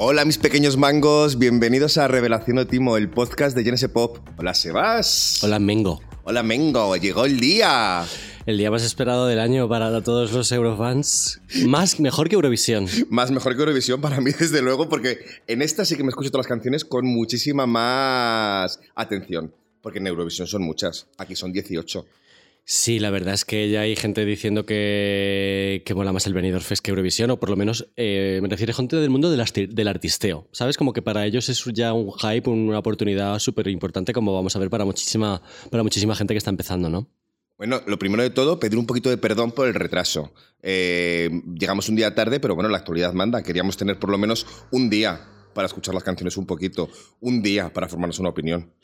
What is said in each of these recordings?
Hola mis pequeños mangos, bienvenidos a Revelación Timo, el podcast de Genesis Pop. Hola Sebas. Hola Mengo. Hola Mengo, llegó el día. El día más esperado del año para todos los Eurofans. Más mejor que Eurovisión. Más mejor que Eurovisión para mí, desde luego, porque en esta sí que me escucho todas las canciones con muchísima más atención. Porque en Eurovisión son muchas, aquí son 18. Sí, la verdad es que ya hay gente diciendo que, que mola más el Benidorm Fest que Eurovisión, o por lo menos eh, me refiero a gente del mundo del, arti- del artisteo. ¿Sabes? Como que para ellos es ya un hype, una oportunidad súper importante, como vamos a ver para muchísima, para muchísima gente que está empezando, ¿no? Bueno, lo primero de todo, pedir un poquito de perdón por el retraso. Eh, llegamos un día tarde, pero bueno, la actualidad manda. Queríamos tener por lo menos un día para escuchar las canciones un poquito, un día para formarnos una opinión.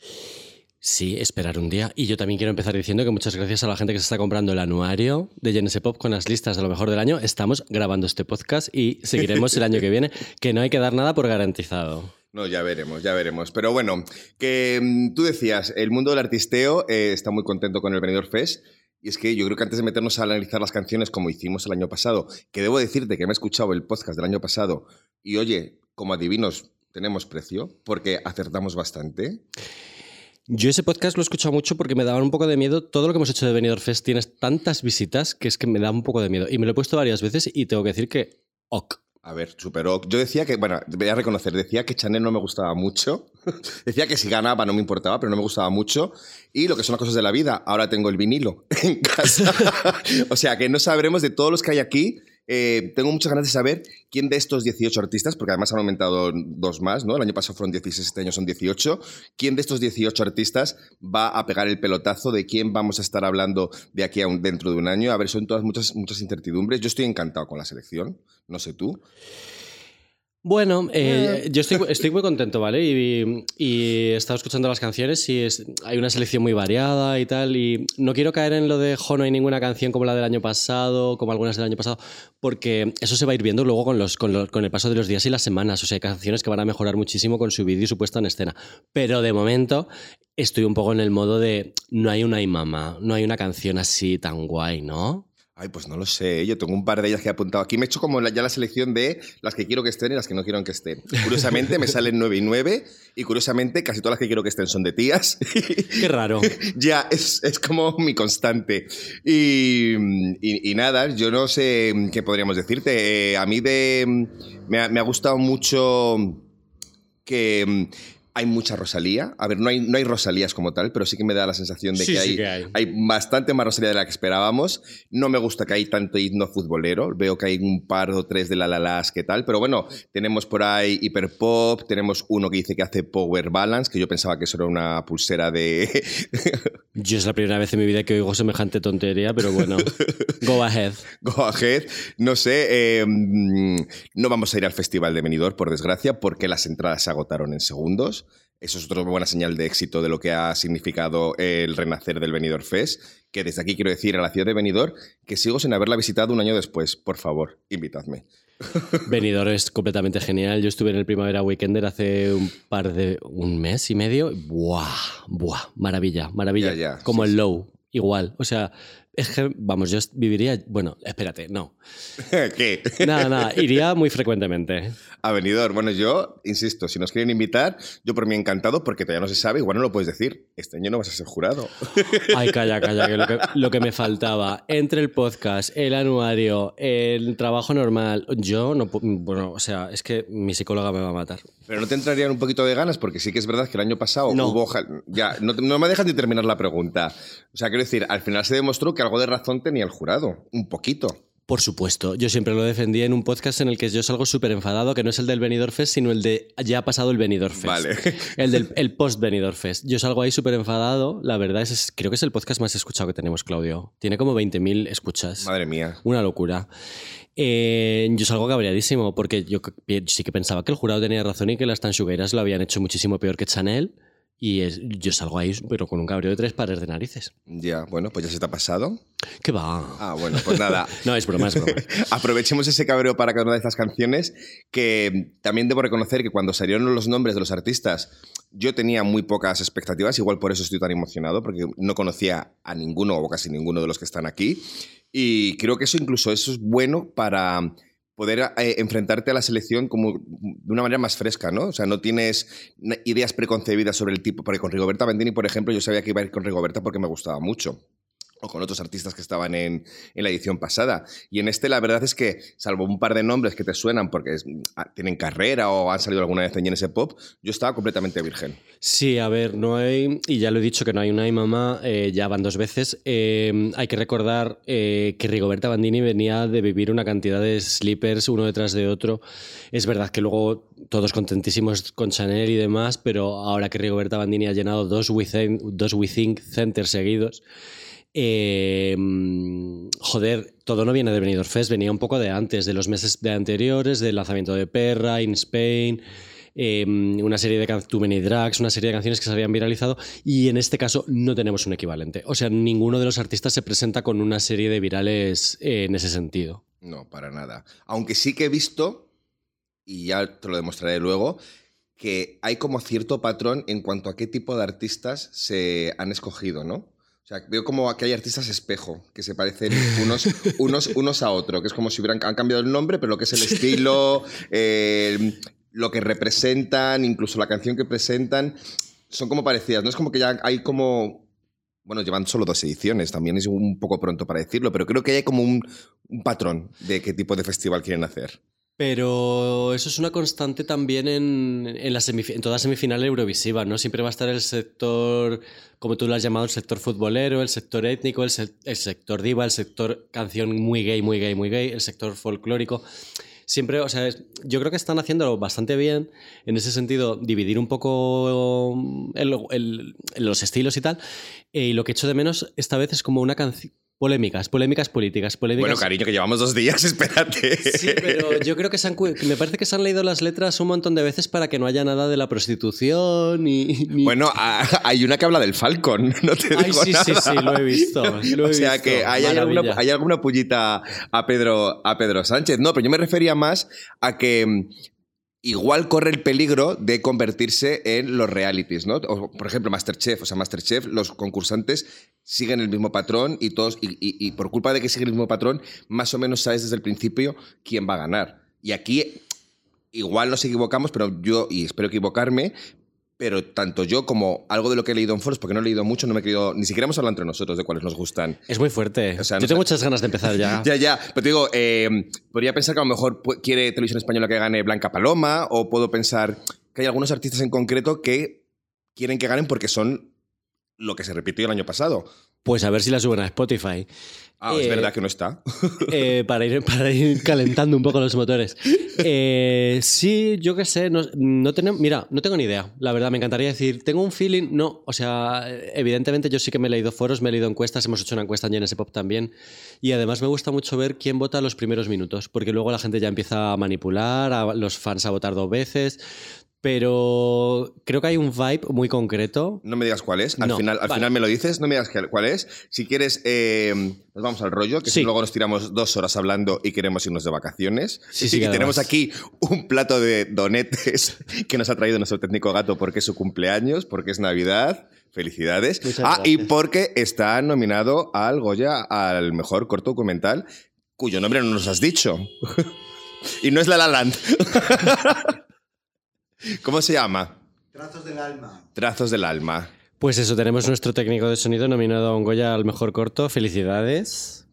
Sí, esperar un día. Y yo también quiero empezar diciendo que muchas gracias a la gente que se está comprando el anuario de Genesis Pop con las listas de lo mejor del año. Estamos grabando este podcast y seguiremos el año que viene, que no hay que dar nada por garantizado. No, ya veremos, ya veremos. Pero bueno, que mm, tú decías, el mundo del artisteo eh, está muy contento con el Benidorm Fest. Y es que yo creo que antes de meternos a analizar las canciones como hicimos el año pasado, que debo decirte que me he escuchado el podcast del año pasado y oye, como adivinos, tenemos precio porque acertamos bastante. Yo ese podcast lo he escuchado mucho porque me daba un poco de miedo. Todo lo que hemos hecho de Benidorm Fest tienes tantas visitas que es que me da un poco de miedo. Y me lo he puesto varias veces y tengo que decir que ok. A ver, superó. Yo decía que, bueno, voy a reconocer, decía que Chanel no me gustaba mucho. decía que si ganaba no me importaba, pero no me gustaba mucho. Y lo que son las cosas de la vida, ahora tengo el vinilo en casa. o sea que no sabremos de todos los que hay aquí. Eh, tengo muchas ganas de saber quién de estos 18 artistas, porque además han aumentado dos más, ¿no? El año pasado fueron 16, este año son 18. ¿Quién de estos 18 artistas va a pegar el pelotazo de quién vamos a estar hablando de aquí a dentro de un año? A ver, son todas muchas, muchas incertidumbres. Yo estoy encantado con la selección, no sé tú. Bueno, eh, yo estoy, estoy muy contento, ¿vale? Y, y he estado escuchando las canciones y es, hay una selección muy variada y tal. Y no quiero caer en lo de, jo, no hay ninguna canción como la del año pasado, como algunas del año pasado, porque eso se va a ir viendo luego con, los, con, los- con el paso de los días y las semanas. O sea, hay canciones que van a mejorar muchísimo con su vídeo y su puesta en escena. Pero de momento estoy un poco en el modo de, no hay una mamá, no hay una canción así tan guay, ¿no? Ay, pues no lo sé. Yo tengo un par de ellas que he apuntado aquí. Me he hecho como la- ya la selección de las que quiero que estén y las que no quiero que estén. Curiosamente me salen 9 y 9 y curiosamente casi todas las que quiero que estén son de tías. Qué raro. ya, es, es como mi constante. Y, y- y nada, yo no sé qué podríamos decirte. Eh, a mí de, me, ha, me ha gustado mucho que mm, hay mucha Rosalía. A ver, no hay, no hay Rosalías como tal, pero sí que me da la sensación de Sí, que, sí hay, que hay. hay bastante más Rosalía de la que esperábamos. No me gusta que hay tanto himno futbolero. Veo que hay un par o tres de la la las que tal. Pero bueno, tenemos por ahí hiperpop. Tenemos uno que dice que hace power balance, que yo pensaba que eso era una pulsera de. Yo es la primera vez en mi vida que oigo semejante tontería, pero bueno, go ahead. Go ahead. No sé. eh, mm, no vamos a ir al Festival de Benidorm, por desgracia, porque las entradas se agotaron en segundos. Eso es otra buena señal de éxito de lo que ha significado el renacer del Benidorm Fest. Que desde aquí quiero decir a la ciudad de Benidorm que sigo sin haberla visitado un año después. Por favor, invitadme. Benidorm es completamente genial. Yo estuve en el Primavera Weekender hace un par de... un mes y medio. ¡Buah! ¡Buah! Maravilla, maravilla. Ya, ya, Como sí, el. Low, igual. O sea, es que, vamos, yo viviría... Bueno, espérate, no. ¿Qué? Nada, nada, iría muy frecuentemente. A Benidorm. Bueno, yo, insisto, si nos quieren invitar, yo por mí encantado, porque todavía no se sabe, igual no lo puedes decir. Este año no vas a ser jurado. Ay, calla, calla, que lo, que lo que me faltaba entre el podcast, el anuario, el trabajo normal, yo no... Bueno, o sea, es que mi psicóloga me va a matar. Pero no te entrarían un poquito de ganas, porque sí que es verdad que el año pasado No. hubo. Ya, no, no me dejan de terminar la pregunta. O sea, quiero decir, al final se demostró que algo de razón tenía el jurado. Un poquito. Por supuesto, yo siempre lo defendí en un podcast en el que yo salgo súper enfadado, que no es el del Benidorm Fest, sino el de ya ha pasado el Benidorm Fest. Vale. El del el post Benidorm Fest. Yo salgo ahí súper enfadado, la verdad es, es- creo que es el podcast más escuchado que tenemos, Claudio. Tiene como 20.000 escuchas. Madre mía. Una locura. Eh, yo salgo cabreadísimo porque yo sí que pensaba que el jurado tenía razón y que las tanchugueras lo habían hecho muchísimo peor que Chanel. Y es- yo salgo ahí, pero con un cabreo de tres pares de narices. Ya, bueno, pues ya se te ha pasado. ¿Qué va? Ah, bueno, pues nada. No, es broma, es broma. Aprovechemos ese cabreo para cada una de estas canciones, que también debo reconocer que cuando salieron los nombres de los artistas, Yo tenía muy pocas expectativas, igual por eso estoy tan emocionado, porque no conocía a ninguno o casi ninguno de los que están aquí. Y creo que eso incluso eso es bueno para poder eh, enfrentarte a la selección como de una manera más fresca, ¿no? O sea, no tienes ideas preconcebidas sobre el tipo, porque con Rigoberta Bendini, por ejemplo, yo sabía que iba a ir con Rigoberta porque me gustaba mucho o con otros artistas que estaban en, la edición pasada. Y en este la verdad es que, salvo un par de nombres que te suenan porque ah, tienen carrera o han salido alguna vez en ese Pop, yo estaba completamente virgen. Sí, a ver, no hay, y ya lo he dicho que no hay una y mamá, eh, ya van dos veces. Eh, hay que recordar eh, que Rigoberta Bandini venía de vivir una cantidad de sleepers uno detrás de otro. Es verdad que luego todos contentísimos con Chanel y demás, pero ahora que Rigoberta Bandini ha llenado dos Within, dos Within Centers seguidos, eh, joder, todo no viene de Benidorm Fest, venía un poco de antes, de los meses de anteriores, del lanzamiento de Perra, In Spain, em, una serie de Too Many una serie de canciones que se habían viralizado y en este caso no tenemos un equivalente. O sea, ninguno de los artistas se presenta con una serie de virales en ese sentido. No, para nada. Aunque sí que he visto, y ya te lo demostraré luego, que hay como cierto patrón en cuanto a qué tipo de artistas se han escogido, ¿no? O sea, veo como que hay artistas espejo, que se parecen unos, unos, unos a otros, que es como si hubieran han cambiado el nombre, pero lo que es el estilo, eh, lo que representan, incluso la canción que presentan, son como parecidas. No es como que ya hay como bueno, llevan solo dos ediciones, también es un poco pronto para decirlo, pero creo que hay como un, un, patrón de qué tipo de festival quieren hacer. Pero eso es una constante también en, en, la en toda semifinal eurovisiva, ¿no? Siempre va a estar el sector, como tú lo has llamado, el sector futbolero, el sector étnico, el, el sector diva, el sector canción muy gay, muy gay, muy gay, el sector folclórico siempre, o sea, yo creo que están haciéndolo bastante bien en ese sentido, dividir un poco los estilos y tal. y lo que echo de menos esta vez es como una canción Polémicas, polémicas políticas, polémicas. Bueno, cariño, que llevamos dos días, espérate. Sí, pero yo creo que se han, me parece que se han leído las letras un montón de veces para que no haya nada de la prostitución y. Bueno, hay una que habla del Falcon, no te digo Ay, sí, sí, sí, lo he visto. o sea que hay alguna, hay alguna, pullita a Pedro, a Pedro Sánchez. No, pero yo me refería más a que igual corre el peligro de convertirse en los realities, ¿no? por ejemplo, Masterchef, o sea, Masterchef, los concursantes siguen el mismo patrón y todos, y, por culpa de que siguen el mismo patrón, más o menos sabes desde el principio quién va a ganar. Y aquí igual nos equivocamos, pero yo, y espero equivocarme, pero tanto yo como algo de lo que he leído en foros, porque no he leído mucho, no me he querido, ni siquiera hemos hablado entre nosotros de cuáles nos gustan. Es muy fuerte. yo tengo muchas ganas de empezar ya. ya, ya. Pero te digo, eh, podría pensar que a lo mejor quiere Televisión Española que gane Blanca Paloma, o puedo pensar que hay algunos artistas en concreto que quieren que ganen porque son lo que se repitió el año pasado. Pues a ver si la suben a Spotify. Ah, es verdad que no está. Eh, para, ir, para ir calentando un poco los motores. Eh, sí, yo qué sé, no, no tenemos, mira, no tengo ni idea, la verdad, me encantaría decir, tengo un feeling, no, o sea, evidentemente yo sí que me he leído foros, me he leído encuestas, hemos hecho una encuesta en ese Pop también, y además me gusta mucho ver quién vota los primeros minutos, porque luego la gente ya empieza a manipular, a los fans a votar dos veces, pero creo que hay un vibe muy concreto. No me digas cuál es, al, final, al final me lo dices, no me digas cuál es. Si quieres, eh, nos vamos al rollo, que si luego nos tiramos dos horas hablando y queremos irnos de vacaciones. Sí, sí, y tenemos aquí un plato de donetes que nos ha traído nuestro técnico gato porque es su cumpleaños, porque es Navidad. Felicidades. ah, y porque está nominado al Goya al mejor corto documental, cuyo nombre no nos has dicho. y no es La La Land. ¿Cómo se llama? Trazos del alma. Trazos del alma. Pues eso, tenemos nuestro técnico de sonido nominado a un Goya al mejor corto. Felicidades.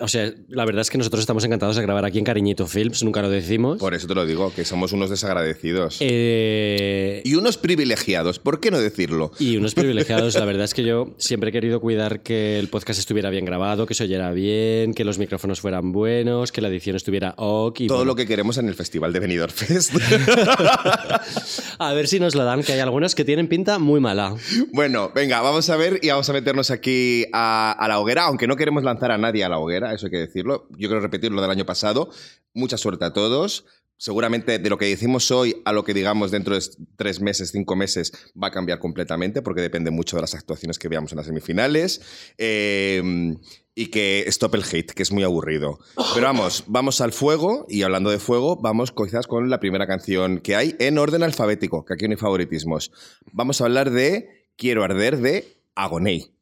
O sea, la verdad es que nosotros estamos encantados de grabar aquí en Cariñito Films, nunca lo decimos. Por eso te lo digo, que somos unos desagradecidos. Eh, y unos privilegiados, ¿por qué no decirlo? Y unos privilegiados, la verdad es que yo siempre he querido cuidar que el podcast estuviera bien grabado, que se oyera bien, que los micrófonos fueran buenos, que la edición estuviera ok. Y Todo lo que queremos en el Festival de Benidorm Fest. a ver si nos lo dan, que hay algunos que tienen pinta muy mala. Bueno, venga, vamos a ver y vamos a meternos aquí a, a la hoguera, aunque no queremos lanzar a nadie a la hoguera hoguera, eso hay que decirlo. Yo quiero repetir lo del año pasado. Mucha suerte a todos. seguramente de lo que decimos hoy a lo que digamos dentro de tres meses, cinco meses, va a cambiar completamente porque depende mucho de las actuaciones que veamos en las semifinales. Eh, y que stop el hate, que es muy aburrido. Pero vamos, vamos al fuego y hablando de fuego, vamos quizás con la primera canción que hay en orden alfabético, que aquí no hay favoritismos. Vamos a hablar de Quiero arder de Agoney.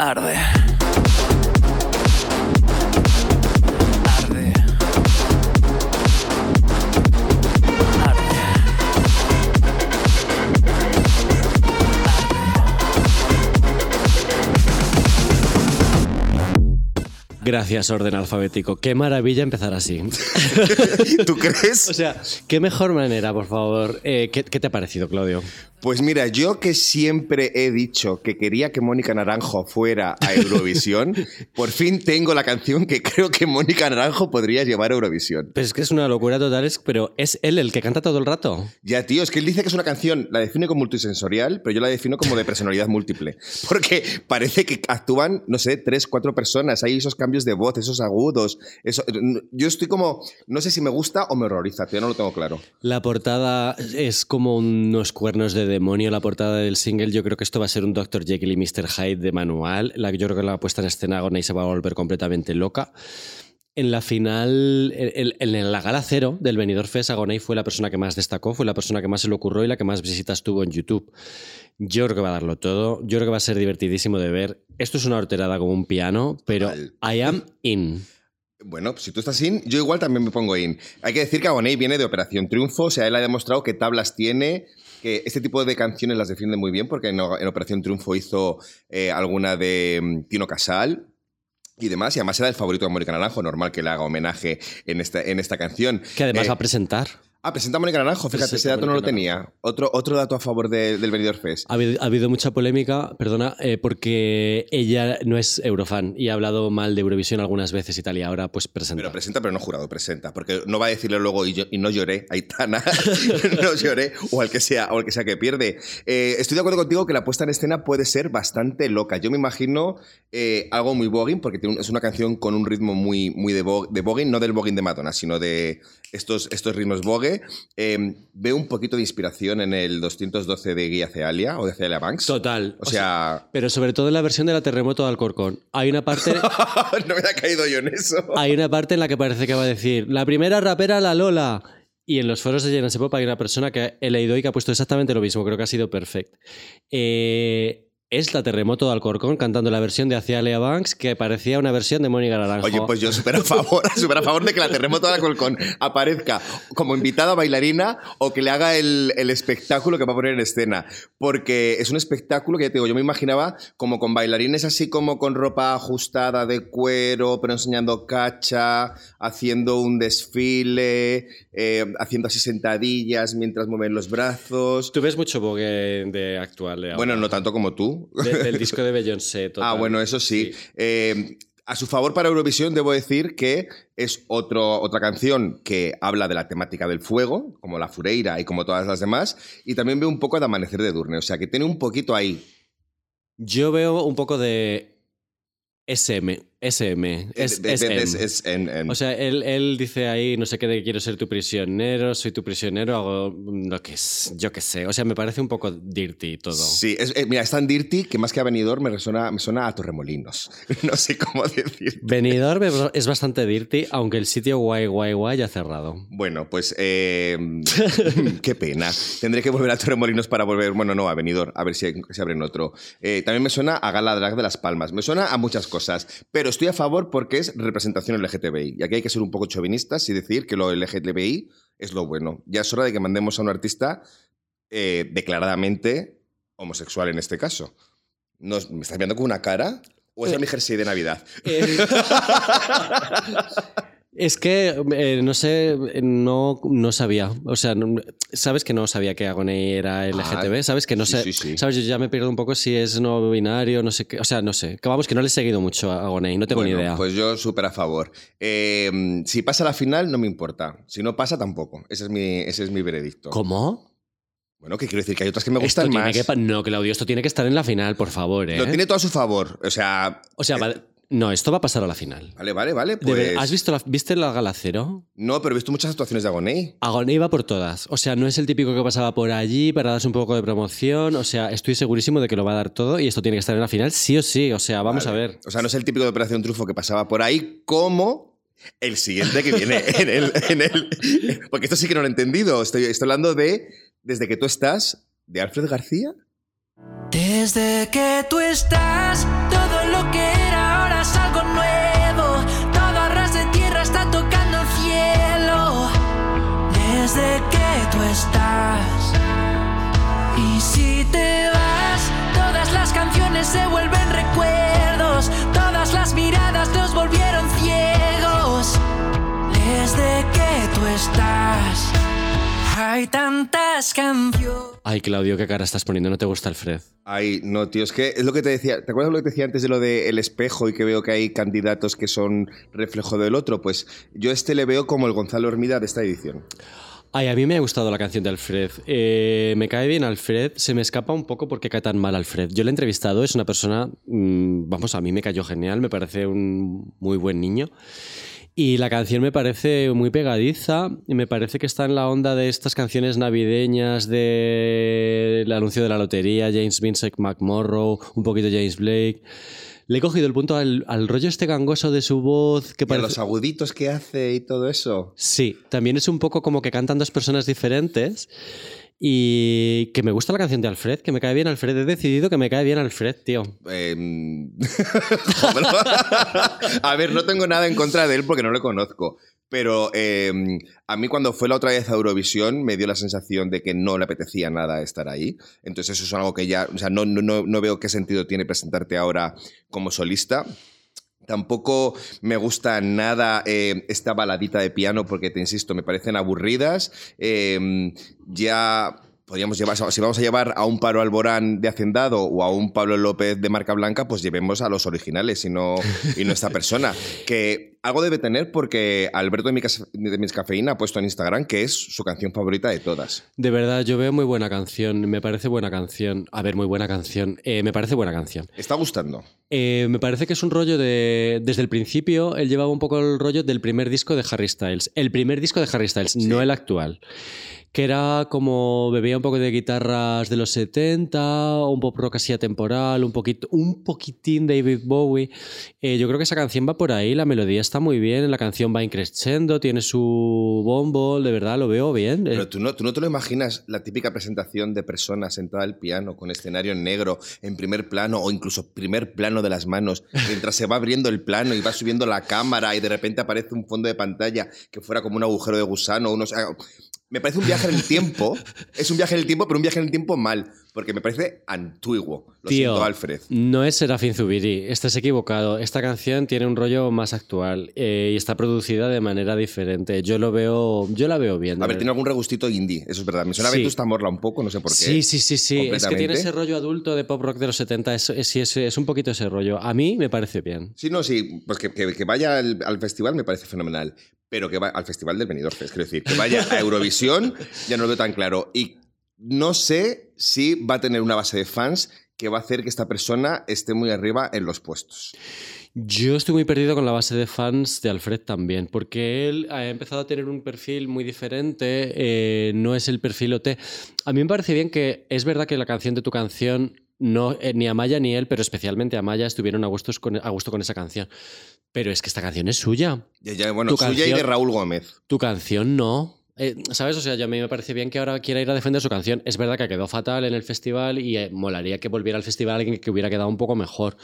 Arde. Gracias, orden alfabético. Qué maravilla empezar así. ¿Tú crees? o sea, qué mejor manera, por favor. Eh, ¿qué, qué te ha parecido, Claudio? Pues mira, yo que siempre he dicho que quería que Mónica Naranjo fuera a Eurovisión, por fin tengo la canción que creo que Mónica Naranjo podría llevar a Eurovisión. Pero es que es una locura total, es- pero ¿es él el que canta todo el rato? Ya, tío, es que él dice que es una canción, la define como multisensorial, pero yo la defino como de personalidad múltiple. Porque parece que actúan, no sé, tres, cuatro personas. Hay esos cambios de voz, esos agudos. Eso, yo estoy como, no sé si me gusta o me horroriza, tío, no lo tengo claro. La portada es como unos cuernos de demonio, la portada del single. Yo creo que esto va a ser un Dr. Jekyll y Mr. Hyde de manual. La, yo creo que la puesta en escena Agoney se va a volver completamente loca. En la final, en, en- en la gala cero del Benidorm Fest, Agoney fue la persona que más destacó, fue la persona que más se le ocurrió y la que más visitas tuvo en YouTube. Yo creo que va a darlo todo. Yo creo que va a ser divertidísimo de ver. Esto es una horterada como un piano, pero. I am in. Bueno, si tú estás in, yo igual también me pongo in. Hay que decir que Agoney viene de Operación Triunfo, o sea, él ha demostrado que tablas tiene, que este tipo de canciones las defiende muy bien, porque en, en Operación Triunfo hizo eh, alguna de mm, Tino Casal y demás, y además era el favorito de Mónica Naranjo, normal que le haga homenaje en esta, en esta canción. Que además Eh, va a presentar. Ah, presenta a Mónica Naranjo, fíjate, ese dato no lo tenía. Otro, otro dato a favor de- del Benidorm Fest. Ha habido, ha habido mucha polémica, perdona, eh, porque ella no es eurofan y ha hablado mal de Eurovisión algunas veces y tal, y ahora pues presenta. Pero presenta, pero no jurado, presenta. Porque no va a decirle luego y, yo- y no lloré, Aitana, no lloré, o al que sea, o al que sea que pierde. Eh, estoy de acuerdo contigo que la puesta en escena puede ser bastante loca. Yo me imagino eh, algo muy voguing, porque tiene es una canción con un ritmo muy, muy de, voguing, no del voguing de Madonna, sino de estos, estos ritmos Eh, veo un poquito de inspiración en el 212 de Guía Cealia, o de Cealia Banks. Total. O sea, Pero sobre todo en la versión de la Terremoto de Alcorcón. Hay una parte, no me había caído yo en eso. hay una parte en la que parece que va a decir la primera rapera la Lola. Y en los foros de Jenna Pop hay una persona que he leído y que ha puesto exactamente lo mismo. Creo que ha sido perfecto. Eh, es la Terremoto de Alcorcón cantando la versión de Acialia Banks que parecía una versión de Mónica Naranjo. Oye, pues yo súper a favor, súper a favor de que la terremoto de Alcorcón aparezca como invitada bailarina o que le haga el, el espectáculo que va a poner en escena. Porque es un espectáculo que ya te digo, yo me imaginaba como con bailarines así como con ropa ajustada de cuero, pero enseñando cacha, haciendo un desfile, eh, haciendo así sentadillas mientras mueven los brazos. Tú ves mucho Vogue de actual. ahora. Bueno, no tanto como tú. De- del disco de Beyoncé. total. Ah, bueno, eso sí. Eh, a su favor para Eurovisión debo decir que es otro, otra canción que habla de la temática del fuego, como la Fureira y como todas las demás, y también veo un poco de Amanecer de Durne, o sea que tiene un poquito ahí. Yo veo un poco de SM. SM. Es, De- de- de- SM. es- es en- en- O sea, él, él dice ahí, no sé qué, de quiero ser tu prisionero, soy tu prisionero, hago lo que es, yo qué sé. O sea, me parece un poco dirty todo. Sí, es- eh, mira, es tan dirty que más que a Benidorm me, resuena, me suena a Torremolinos. no sé cómo decir. Benidorm es bastante dirty, aunque el sitio guay, guay, guay ya ha cerrado. Bueno, pues eh, qué pena. Tendré que volver a Torremolinos para volver, bueno, no, a Benidorm, a ver si, si abren otro. Eh, también me suena a Gala Drag de Las Palmas, me suena a muchas cosas, pero estoy a favor porque es representación LGTBI. Y aquí hay que ser un poco chauvinistas y decir que lo LGTBI es lo bueno. Ya es hora de que mandemos a un artista eh, declaradamente homosexual en este caso. ¿Me estás viendo con una cara? ¿O es Eh. mi jersey de Navidad? Eh, Es que, eh, no sé, eh, no, no sabía. O sea, no- sabes que no sabía que Agoney era LGTB, sabes que no Ah, sí, sé. sí, sí. Sabes, yo ya me pierdo un poco si es no binario, no sé qué. O sea, no sé. Vamos, que no le he seguido mucho a Agoney, no tengo Bueno, ni idea. Pues yo súper a favor. Eh, si pasa la final, no me importa. Si no pasa, tampoco. Ese es mi, ese es mi veredicto. ¿Cómo? Bueno, que quiero decir que hay otras que me Esto gustan tiene más. que no, Claudio, esto tiene que estar en la final, por favor, ¿eh? Lo tiene todo a su favor. O sea. O sea, eh, va- no, esto va a pasar a la final. Vale, vale, vale. Ver- Pues, ¿Has visto la, ¿Viste la gala cero? No, pero he visto muchas actuaciones de Agoney. Agoney va por todas. O sea, no es el típico que pasaba por allí para darse un poco de promoción. O sea, estoy segurísimo de que lo va a dar todo y esto tiene que estar en la final sí o sí. O sea, vamos Vale. a ver. O sea, no es el típico de Operación Trufo que pasaba por ahí como el siguiente que viene en el, en el- Porque esto sí que no lo he entendido. Estoy, estoy hablando de Desde que tú estás, de Alfred García. Desde que tú estás, todo lo que canciones se vuelven recuerdos. Todas las miradas nos volvieron ciegos. Desde que tú estás. Hay tantas canciones. Ay, Claudio, qué cara estás poniendo. No te gusta Alfred. Ay, no, tío, es que es lo que te decía. ¿Te acuerdas lo que te decía antes de lo del espejo y que veo que hay candidatos que son reflejo del otro? Pues yo este le veo como el Gonzalo Hermida de esta edición. Ay, a mí me ha gustado la canción de Alfred. Eh, me cae bien Alfred. Se me escapa un poco porque cae tan mal Alfred. Yo le he entrevistado. Es una persona. mm, vamos, a mí me cayó genial. Me parece un muy buen niño. Y la canción me parece muy pegadiza, y me parece que está en la onda de estas canciones navideñas del anuncio de la lotería, James Vincent McMorrow, un poquito James Blake. Le he cogido el punto al, al rollo este gangoso de su voz que Y a los aguditos que hace y todo eso. Sí, también es un poco como que cantan dos personas diferentes y que me gusta la canción de Alfred, que me cae bien Alfred. He decidido que me cae bien Alfred, tío. Em, a ver, no tengo nada en contra de él porque no lo conozco. Pero em, a mí cuando fue la otra vez a Eurovisión me dio la sensación de que no le apetecía nada estar ahí. Entonces eso es algo que ya, o sea, no, no, no- veo qué sentido tiene presentarte ahora como solista. Tampoco me gusta nada eh, esta baladita de piano porque, te insisto, me parecen aburridas. Eh, ya podríamos llevar, si vamos a llevar a un Pablo Alborán de Hacendado o a un Pablo López de marca blanca, pues llevemos a los originales y no, y no esta persona. Que algo debe tener porque Alberto de, mi de Mis Cafeína ha puesto en Instagram que es su canción favorita de todas. De verdad, yo veo muy buena canción. Me parece buena canción. A ver, muy buena canción. Eh, me parece buena canción. ¿Está gustando? Eh, me parece que es un rollo de. Desde el principio, él llevaba un poco el rollo del primer disco de Harry Styles. El primer disco de Harry Styles, no el actual. Que era como. bebía un poco de guitarras de los 70, un pop rock así atemporal, un, poquito, un poquitín David Bowie. Eh, yo creo que esa canción va por ahí, la melodía está muy bien, la canción va increciendo, tiene su bombo, de verdad lo veo bien. Pero tú no, tú no te lo imaginas la típica presentación de personas sentada al piano con escenario en negro, en primer plano o incluso primer plano de las manos, mientras se va abriendo el plano y va subiendo la cámara y de repente aparece un fondo de pantalla que fuera como un agujero de gusano. Unos, ah, me parece un viaje en el tiempo. Es un viaje en el tiempo, pero un viaje en el tiempo mal, porque me parece antiguo. Lo Tío, siento, Alfred. No es Serafín Zubiri, estás equivocado. Esta canción tiene un rollo más actual eh, y está producida de manera diferente. Yo lo veo, yo la veo bien. A ver, tiene algún regustito indie, eso es verdad. Me suena a Sí. Vetusta Morla un poco, no sé por qué. Sí, sí, sí, sí. Es que tiene ese rollo adulto de pop rock de los 70. Es, es, sí, es, es un poquito ese rollo. A mí me parece bien. Sí, no, sí, pues que, que- que vaya al, al festival me parece fenomenal, pero que vaya al festival del Benidorm quiero decir, que vaya a Eurovisión ya no lo veo tan claro. Y no sé si va a tener una base de fans que va a hacer que esta persona esté muy arriba en los puestos. Yo estoy muy perdido con la base de fans de Alfred también, porque él ha empezado a tener un perfil muy diferente, eh, no es el perfil OT. A mí me parece bien que es verdad que la canción de tu canción, no, eh, ni Amaya ni él, pero especialmente Amaya estuvieron a, gustos con, a gusto con esa canción. Pero es que esta canción es suya. Ya, ya, bueno, Tu suya y de Raúl Gómez. Tu canción no. Eh, ¿Sabes? O sea, ya a mí me parece bien que ahora quiera ir a defender su canción. Es verdad que quedó fatal en el festival y eh, molaría que volviera al festival alguien que hubiera quedado un poco mejor.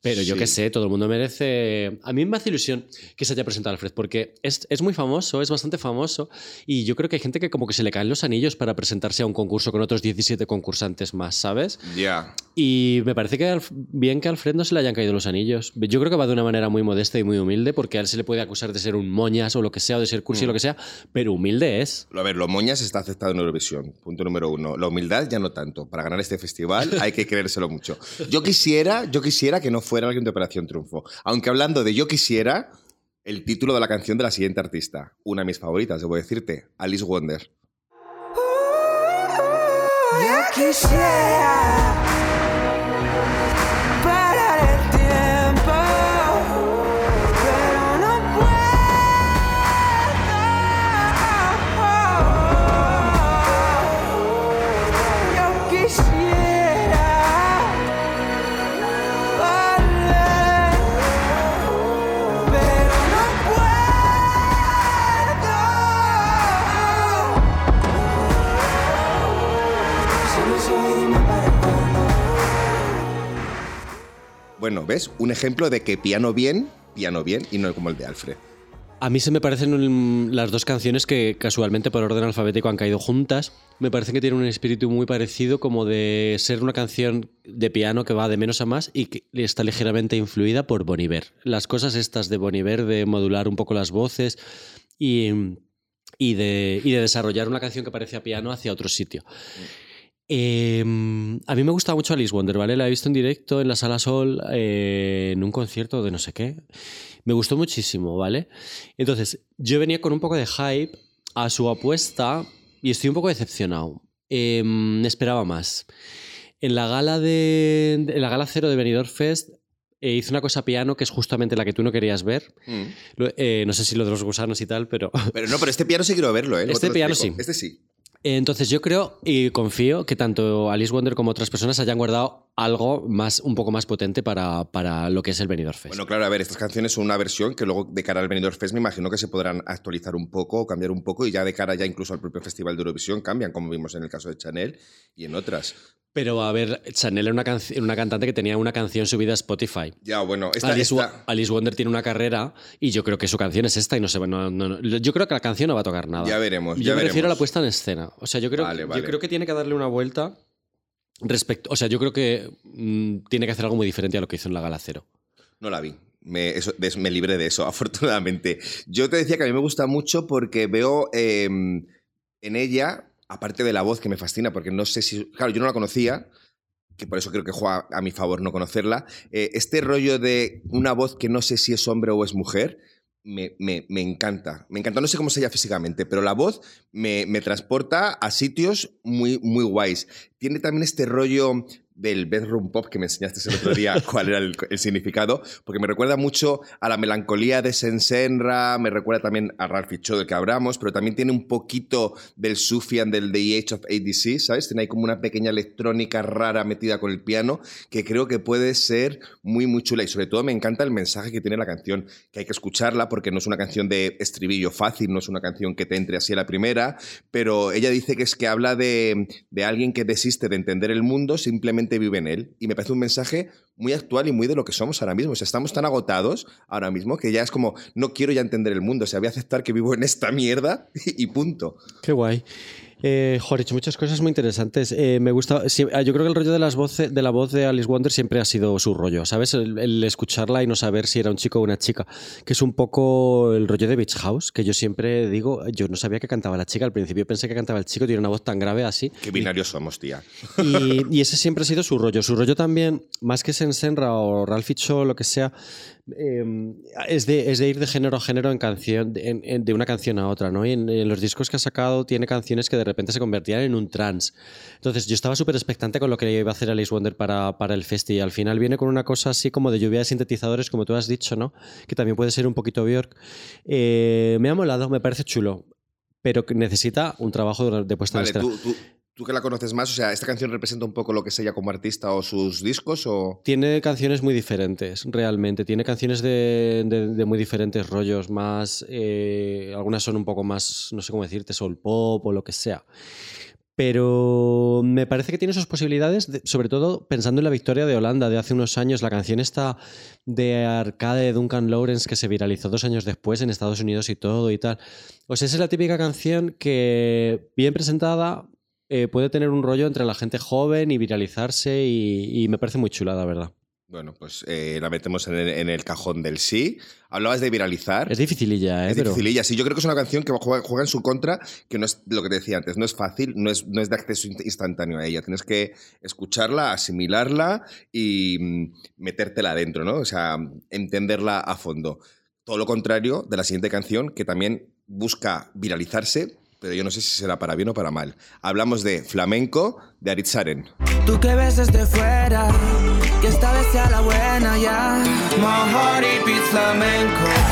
Pero yo qué sé, todo el mundo merece. A mí me hace ilusión que se haya presentado Alfred, porque es, es muy famoso, es bastante famoso. Y yo creo que hay gente que como que se le caen los anillos para presentarse a un concurso con otros 17 concursantes más, ¿sabes? Ya. Y me parece que Alf- bien que a Alfred no se le hayan caído los anillos. Yo creo que va de una manera muy modesta y muy humilde, porque a él se le puede acusar de ser un moñas o lo que sea, o de ser cursi o lo que sea, pero humilde es. A ver, lo moñas está aceptado en Eurovisión, punto número uno. La humildad ya no tanto. Para ganar este festival hay que creérselo mucho. Yo quisiera, yo quisiera que no fuera alguien de Operación Triunfo. Aunque hablando de yo quisiera, el título de la canción de la siguiente artista, una de mis favoritas, debo decirte, Alice Wonder. Yo quisiera Bueno, ¿ves? Un ejemplo de que piano bien, piano bien y no como el de Alfred. A mí se me parecen las dos canciones que casualmente por orden alfabético han caído juntas. Me parecen que tienen un espíritu muy parecido como de ser una canción de piano que va de menos a más y que está ligeramente influida por Bon Iver. Las cosas estas de Bon Iver de modular un poco las voces y, y de, y de desarrollar una canción que parece a piano hacia otro sitio. Eh, a mí me gusta mucho Alice Wonder, ¿vale? La he visto en directo en la Sala Sol, eh, en un concierto de no sé qué. Me gustó muchísimo, ¿vale? Entonces, yo venía con un poco de hype a su apuesta y estoy un poco decepcionado. Eh, esperaba más. En la gala de. En la gala cero de Benidorm Fest eh, hizo una cosa piano que es justamente la que tú no querías ver. Mm. Eh, no sé si lo de los gusanos y tal, pero. Pero no, pero este piano sí quiero verlo, ¿eh? Este piano sí. Este sí. Entonces yo creo y confío que tanto Alice Wonder como otras personas hayan guardado algo más, un poco más potente para, para lo que es el Benidorm Fest. Bueno, claro, a ver, estas canciones son una versión que luego de cara al Benidorm Fest me imagino que se podrán actualizar un poco o cambiar un poco y ya de cara ya incluso al propio Festival de Eurovisión cambian, como vimos en el caso de Chanel y en otras. Pero a ver, Chanel era una, una cantante que tenía una canción subida a Spotify. Ya, bueno, esta, Alice, esta- Alice Wonder tiene una carrera y yo creo que su canción es esta y no se va. no- no- no. Yo creo que la canción no va a tocar nada. Ya veremos, Yo ya me refiero a la puesta en escena. O sea, yo creo, Vale, yo creo que tiene que darle una vuelta respecto. O sea, yo creo que mm, tiene que hacer algo muy diferente a lo que hizo en la Gala Cero. No la vi. Me, eso- libré de eso, afortunadamente. Yo te decía que a mí me gusta mucho porque veo eh, en ella, aparte de la voz que me fascina, porque no sé si. Claro, yo no la conocía, que por eso creo que juega a mi favor no conocerla. eh, este rollo de una voz que no sé si es hombre o es mujer. Me, me- me encanta, me encanta, no sé cómo es ella físicamente, pero la voz me, me transporta a sitios muy, muy guays. Tiene también este rollo del bedroom pop que me enseñaste el otro día cuál era el, el significado, porque me recuerda mucho a la melancolía de Sensenra, me recuerda también a Ralph Cho del que hablamos, pero también tiene un poquito del Sufjan del The Age of ADC, ¿sabes? Tiene ahí como una pequeña electrónica rara metida con el piano que creo que puede ser muy, muy chula y sobre todo me encanta el mensaje que tiene la canción, que hay que escucharla porque no es una canción de estribillo fácil, no es una canción que te entre así a la primera, pero ella dice que es que habla de, de alguien que desiste de entender el mundo, simplemente vive en él. Y me parece un mensaje muy actual y muy de lo que somos ahora mismo. O estamos tan agotados ahora mismo que ya es como, no quiero ya entender el mundo, o sea, voy a aceptar que vivo en esta mierda y punto. Qué guay. Eh, joder, he hecho muchas cosas muy interesantes. Eh, me gusta. ah, yo creo que el rollo de las voces, de la voz de Alice Wonder siempre ha sido su rollo, ¿sabes? El, el escucharla y no saber si era un chico o una chica. Que es un poco el rollo de Beach House, que yo siempre digo, yo no sabía que cantaba la chica. Al principio pensé que cantaba el chico, tiene una voz tan grave así. Qué binarios somos, tía. Y, y ese siempre ha sido su rollo. Su rollo también, más que Sensenra o Ralphie Cho, lo que sea, eh, es, de, es de ir de género a género en canción, en- de una canción a otra, ¿no? Y en, en los discos que ha sacado tiene canciones que de repente se convertían en un trance. Entonces yo estaba súper expectante con lo que iba a hacer Alice Wonder para, para el festi y al final viene con una cosa así como de lluvia de sintetizadores, como tú has dicho, ¿no? Que también puede ser un poquito Björk. Eh, me ha molado, me parece chulo, pero que necesita un trabajo de, de puesta en escena. tú, tú, tú que la conoces más, o sea, ¿esta canción representa un poco lo que es ella como artista o sus discos? Tiene canciones muy diferentes, realmente. Tiene canciones de, de- muy diferentes rollos, más. eh, algunas son un poco más, no sé cómo decirte, soul pop o lo que sea. Pero me parece que tiene sus posibilidades, de- sobre todo pensando en la victoria de Holanda de hace unos años. La canción esta de Arcade de Duncan Lawrence que se viralizó dos años después en Estados Unidos y todo y tal. O sea, esa es la típica canción que, bien presentada, eh, puede tener un rollo entre la gente joven y viralizarse y, y me parece muy chula, la verdad. Bueno, pues eh, la metemos en el, en el cajón del sí. Hablabas de viralizar. Es dificililla, ¿eh? Es Pero- dificililla, sí. Yo creo que es una canción que juega, juega en su contra, que no es lo que te decía antes, no es fácil, no es, no es de acceso inst- instantáneo a ella. Tienes que escucharla, asimilarla y mm, metértela adentro, ¿no? O sea, entenderla a fondo. Todo lo contrario de la siguiente canción, que también busca viralizarse, pero yo no sé si será para bien o para mal. Hablamos de Flamenco, de Aritzaren. Tú que ves desde fuera, que esta vez sea la buena ya. Beats flamenco.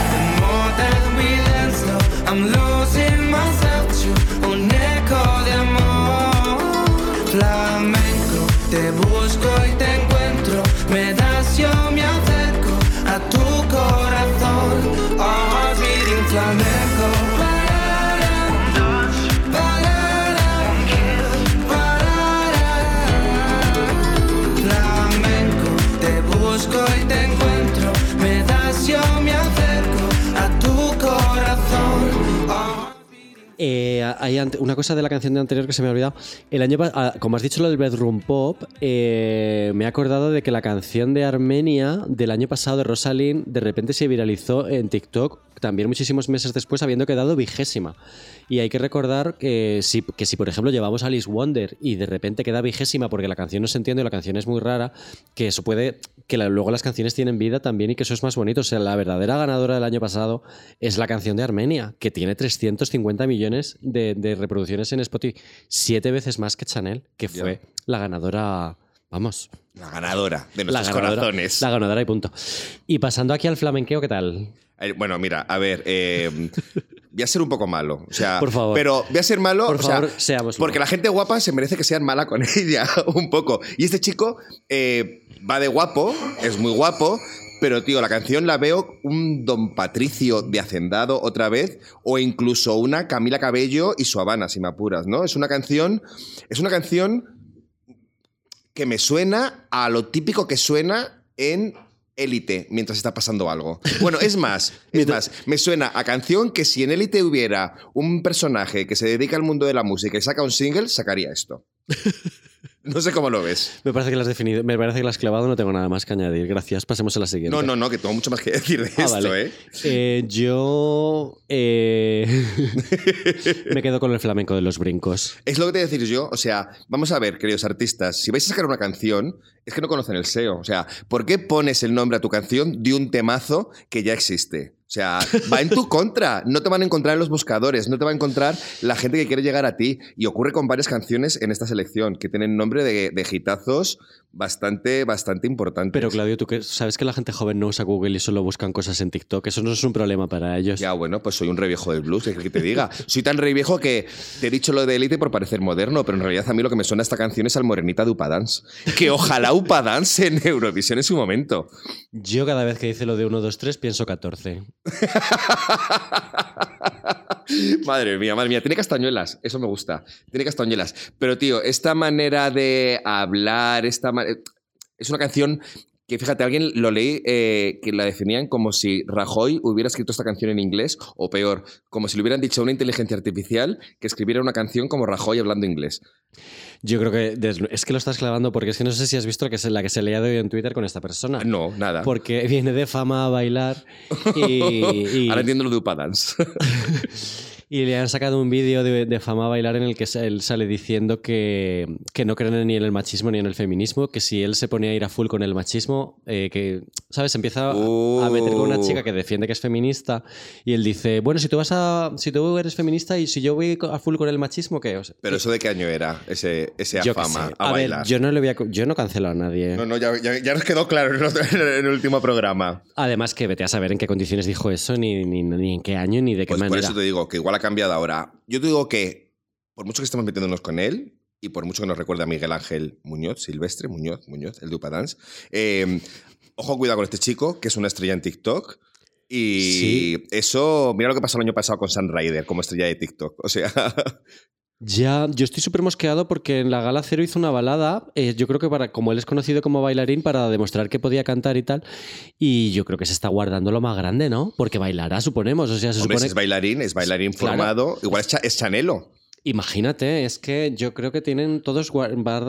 Hay una cosa de la canción de anterior que se me ha olvidado. El año ah, como has dicho lo del bedroom pop, eh, me he acordado de que la canción de Armenia del año pasado de Rosalind de repente se viralizó en TikTok también muchísimos meses después habiendo quedado vigésima. Y hay que recordar que si, que si por ejemplo llevamos Alice Wonder y de repente queda vigésima porque la canción no se entiende o la canción es muy rara, que eso puede, que la- luego las canciones tienen vida también y que eso es más bonito. O sea, la verdadera ganadora del año pasado es la canción de Armenia, que tiene 350 millones de, de reproducciones en Spotify, siete veces más que Chanel, que fue la ganadora, vamos, La ganadora de la nuestros ganadora, corazones. la ganadora y punto. Y pasando aquí al flamenqueo, ¿qué tal? Eh, Bueno, mira, a ver, eh, voy a ser un poco malo. O sea, Por favor. Pero voy a ser malo. Por o sea, favor, seámoslo. Porque la gente guapa se merece que sean mala con ella, un poco. Y este chico eh, va de guapo, es muy guapo. Pero, tío, la canción la veo un Don Patricio de Hacendado otra vez, o incluso una Camila Cabello y su Habana, si me apuras, ¿no? Es una canción. Es una canción que me suena a lo típico que suena en Élite mientras está pasando algo. Bueno, es más, es más, me suena a canción que si en Élite hubiera un personaje que se dedica al mundo de la música y saca un single, sacaría esto. No sé cómo lo ves. Me parece que lo has definido, me parece que has clavado, no tengo nada más que añadir. Gracias, pasemos a la siguiente. No, no, no, que tengo mucho más que decir de Ah, esto, vale. ¿eh? Eh, yo eh, me quedo con el flamenco de los brincos. Es lo que te voy a decir yo. O sea, vamos a ver, queridos artistas, si vais a sacar una canción, es que no conocen el SEO. O sea, ¿por qué pones el nombre a tu canción de un temazo que ya existe? O sea, va en tu contra. No te van a encontrar en los buscadores, no te va a encontrar la gente que quiere llegar a ti. Y ocurre con varias canciones en esta selección que tienen nombre de, de hitazos bastante, bastante importantes. Pero Claudio, tú que sabes que la gente joven no usa Google y solo buscan cosas en TikTok, eso no es un problema para ellos. Ya, bueno, pues soy un re viejo del blues, ¿qué quieres que te diga? Soy tan re viejo que te he dicho lo de Elite por parecer moderno, pero en realidad a mí lo que me suena a esta canción es al Morenita de Upadance. Que ojalá Upadance en Eurovisión en su momento. Yo cada vez que dice lo de 1, 2, 3 pienso 14. madre mía, madre mía, tiene castañuelas, eso me gusta. Tiene castañuelas. Pero, tío, esta manera de hablar, esta ma- es una canción que, fíjate, alguien lo leí eh, que la definían como si Rajoy hubiera escrito esta canción en inglés, o peor, como si le hubieran dicho a una inteligencia artificial que escribiera una canción como Rajoy hablando inglés. Yo creo que es que lo estás clavando porque es que no sé si has visto la que se, la que se leía de hoy en Twitter con esta persona. No, nada. Porque viene de fama a bailar y, y- Ahora entiendo lo de Upadance. y le han sacado un vídeo de, de fama bailar en el que él sale diciendo que, que no creen ni en el machismo ni en el feminismo, que si él se ponía a ir a full con el machismo, eh, que, ¿sabes? Empieza a- a meter con una Oh. chica que defiende que es feminista y él dice, bueno, si tú vas a, si tú eres feminista y si yo voy a full con el machismo, ¿qué? O sea, Pero eso de qué año era, ese, ese yo afama sé. a, A, ver, bailar. yo no le voy a, yo no cancelo a nadie. No, no, ya, ya- ya nos quedó claro en el, último programa. Además que vete a saber en qué condiciones dijo eso, ni, ni, ni en qué año, ni de qué Pues por manera. eso te digo que igual ha cambiado ahora. Yo te digo que, por mucho que estemos metiéndonos con él, y por mucho que nos recuerde a Miguel Ángel Muñoz, Silvestre, Muñoz, Muñoz, el de Upadance, eh, ojo, cuidado con este chico, que es una estrella en TikTok. Y Sí. eso, mira lo que pasó el año pasado con Sun Rider como estrella de TikTok. O sea, Ya, yo estoy súper mosqueado porque en la Gala Cero hizo una balada, eh, yo creo que para, como él es conocido como bailarín, para demostrar que podía cantar y tal, y yo creo que se está guardando lo más grande, ¿no? Porque bailará, suponemos, o sea, se hombre, si supone... es bailarín, es bailarín Claro. formado. Igual es, cha- es Chanelo. Imagínate, es que yo creo que tienen todos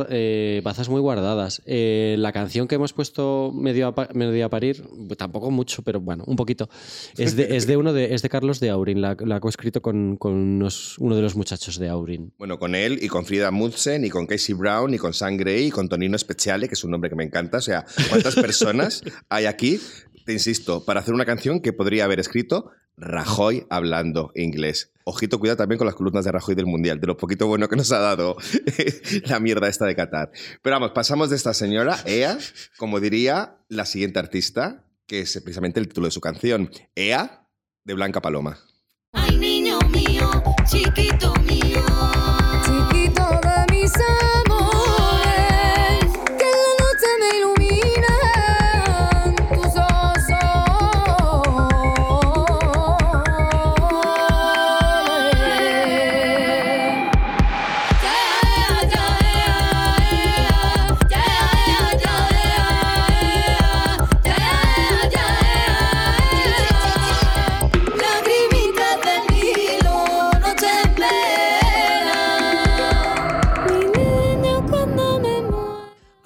eh, bazas muy guardadas. Eh, la canción que hemos puesto medio a, medio a parir, tampoco mucho, pero bueno, un poquito, es de, es de uno de, es de Carlos de Aurin, la, la ha coescrito con, con unos- uno de los muchachos de Aurin. Bueno, con él y con Frida Mudsen y con Casey Brown y con Sam Gray y con Tonino Speciale, que es un nombre que me encanta. O sea, ¿cuántas personas hay aquí? Te insisto, para hacer una canción que podría haber escrito Rajoy hablando inglés. Ojito, cuidado también con las columnas de Rajoy del Mundial, de lo poquito bueno que nos ha dado la mierda esta de Qatar. Pero vamos, pasamos de esta señora, Ea, como diría la siguiente artista, que es precisamente el título de su canción, Ea, de Blanca Paloma. Ay, niño mío, chiquito mío. Chiquito de mis amores,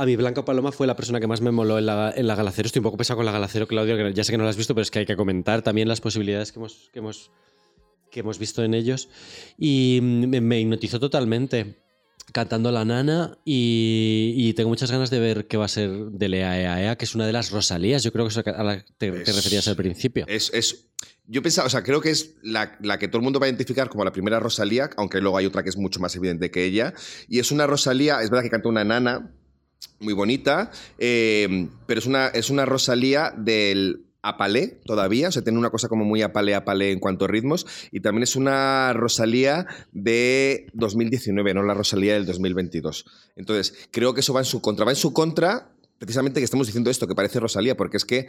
A mí Blanca Paloma fue la persona que más me moló en la, en la Galacero. Estoy un poco pesado con la Galacero, Claudio, que ya sé que no la has visto, pero es que hay que comentar también las posibilidades que hemos, que hemos, que hemos visto en ellos. Y me, me hipnotizó totalmente cantando La Nana y, y tengo muchas ganas de ver qué va a ser de Lea Ea Ea, que es una de las Rosalías, yo creo que es a la que te, te referías al principio. Es, es- yo pensaba, o sea, creo que es la, la que todo el mundo va a identificar como la primera Rosalía, aunque luego hay otra que es mucho más evidente que ella. Y es una Rosalía, es verdad que canta una nana muy bonita, eh, pero es una, es una Rosalía del apalé todavía, o sea, tiene una cosa como muy apalé, apalé en cuanto a ritmos, y también es una Rosalía de 2019, no la Rosalía del 2022. Entonces, creo que eso va en su contra, va en su contra precisamente que estamos diciendo esto, que parece Rosalía, porque es que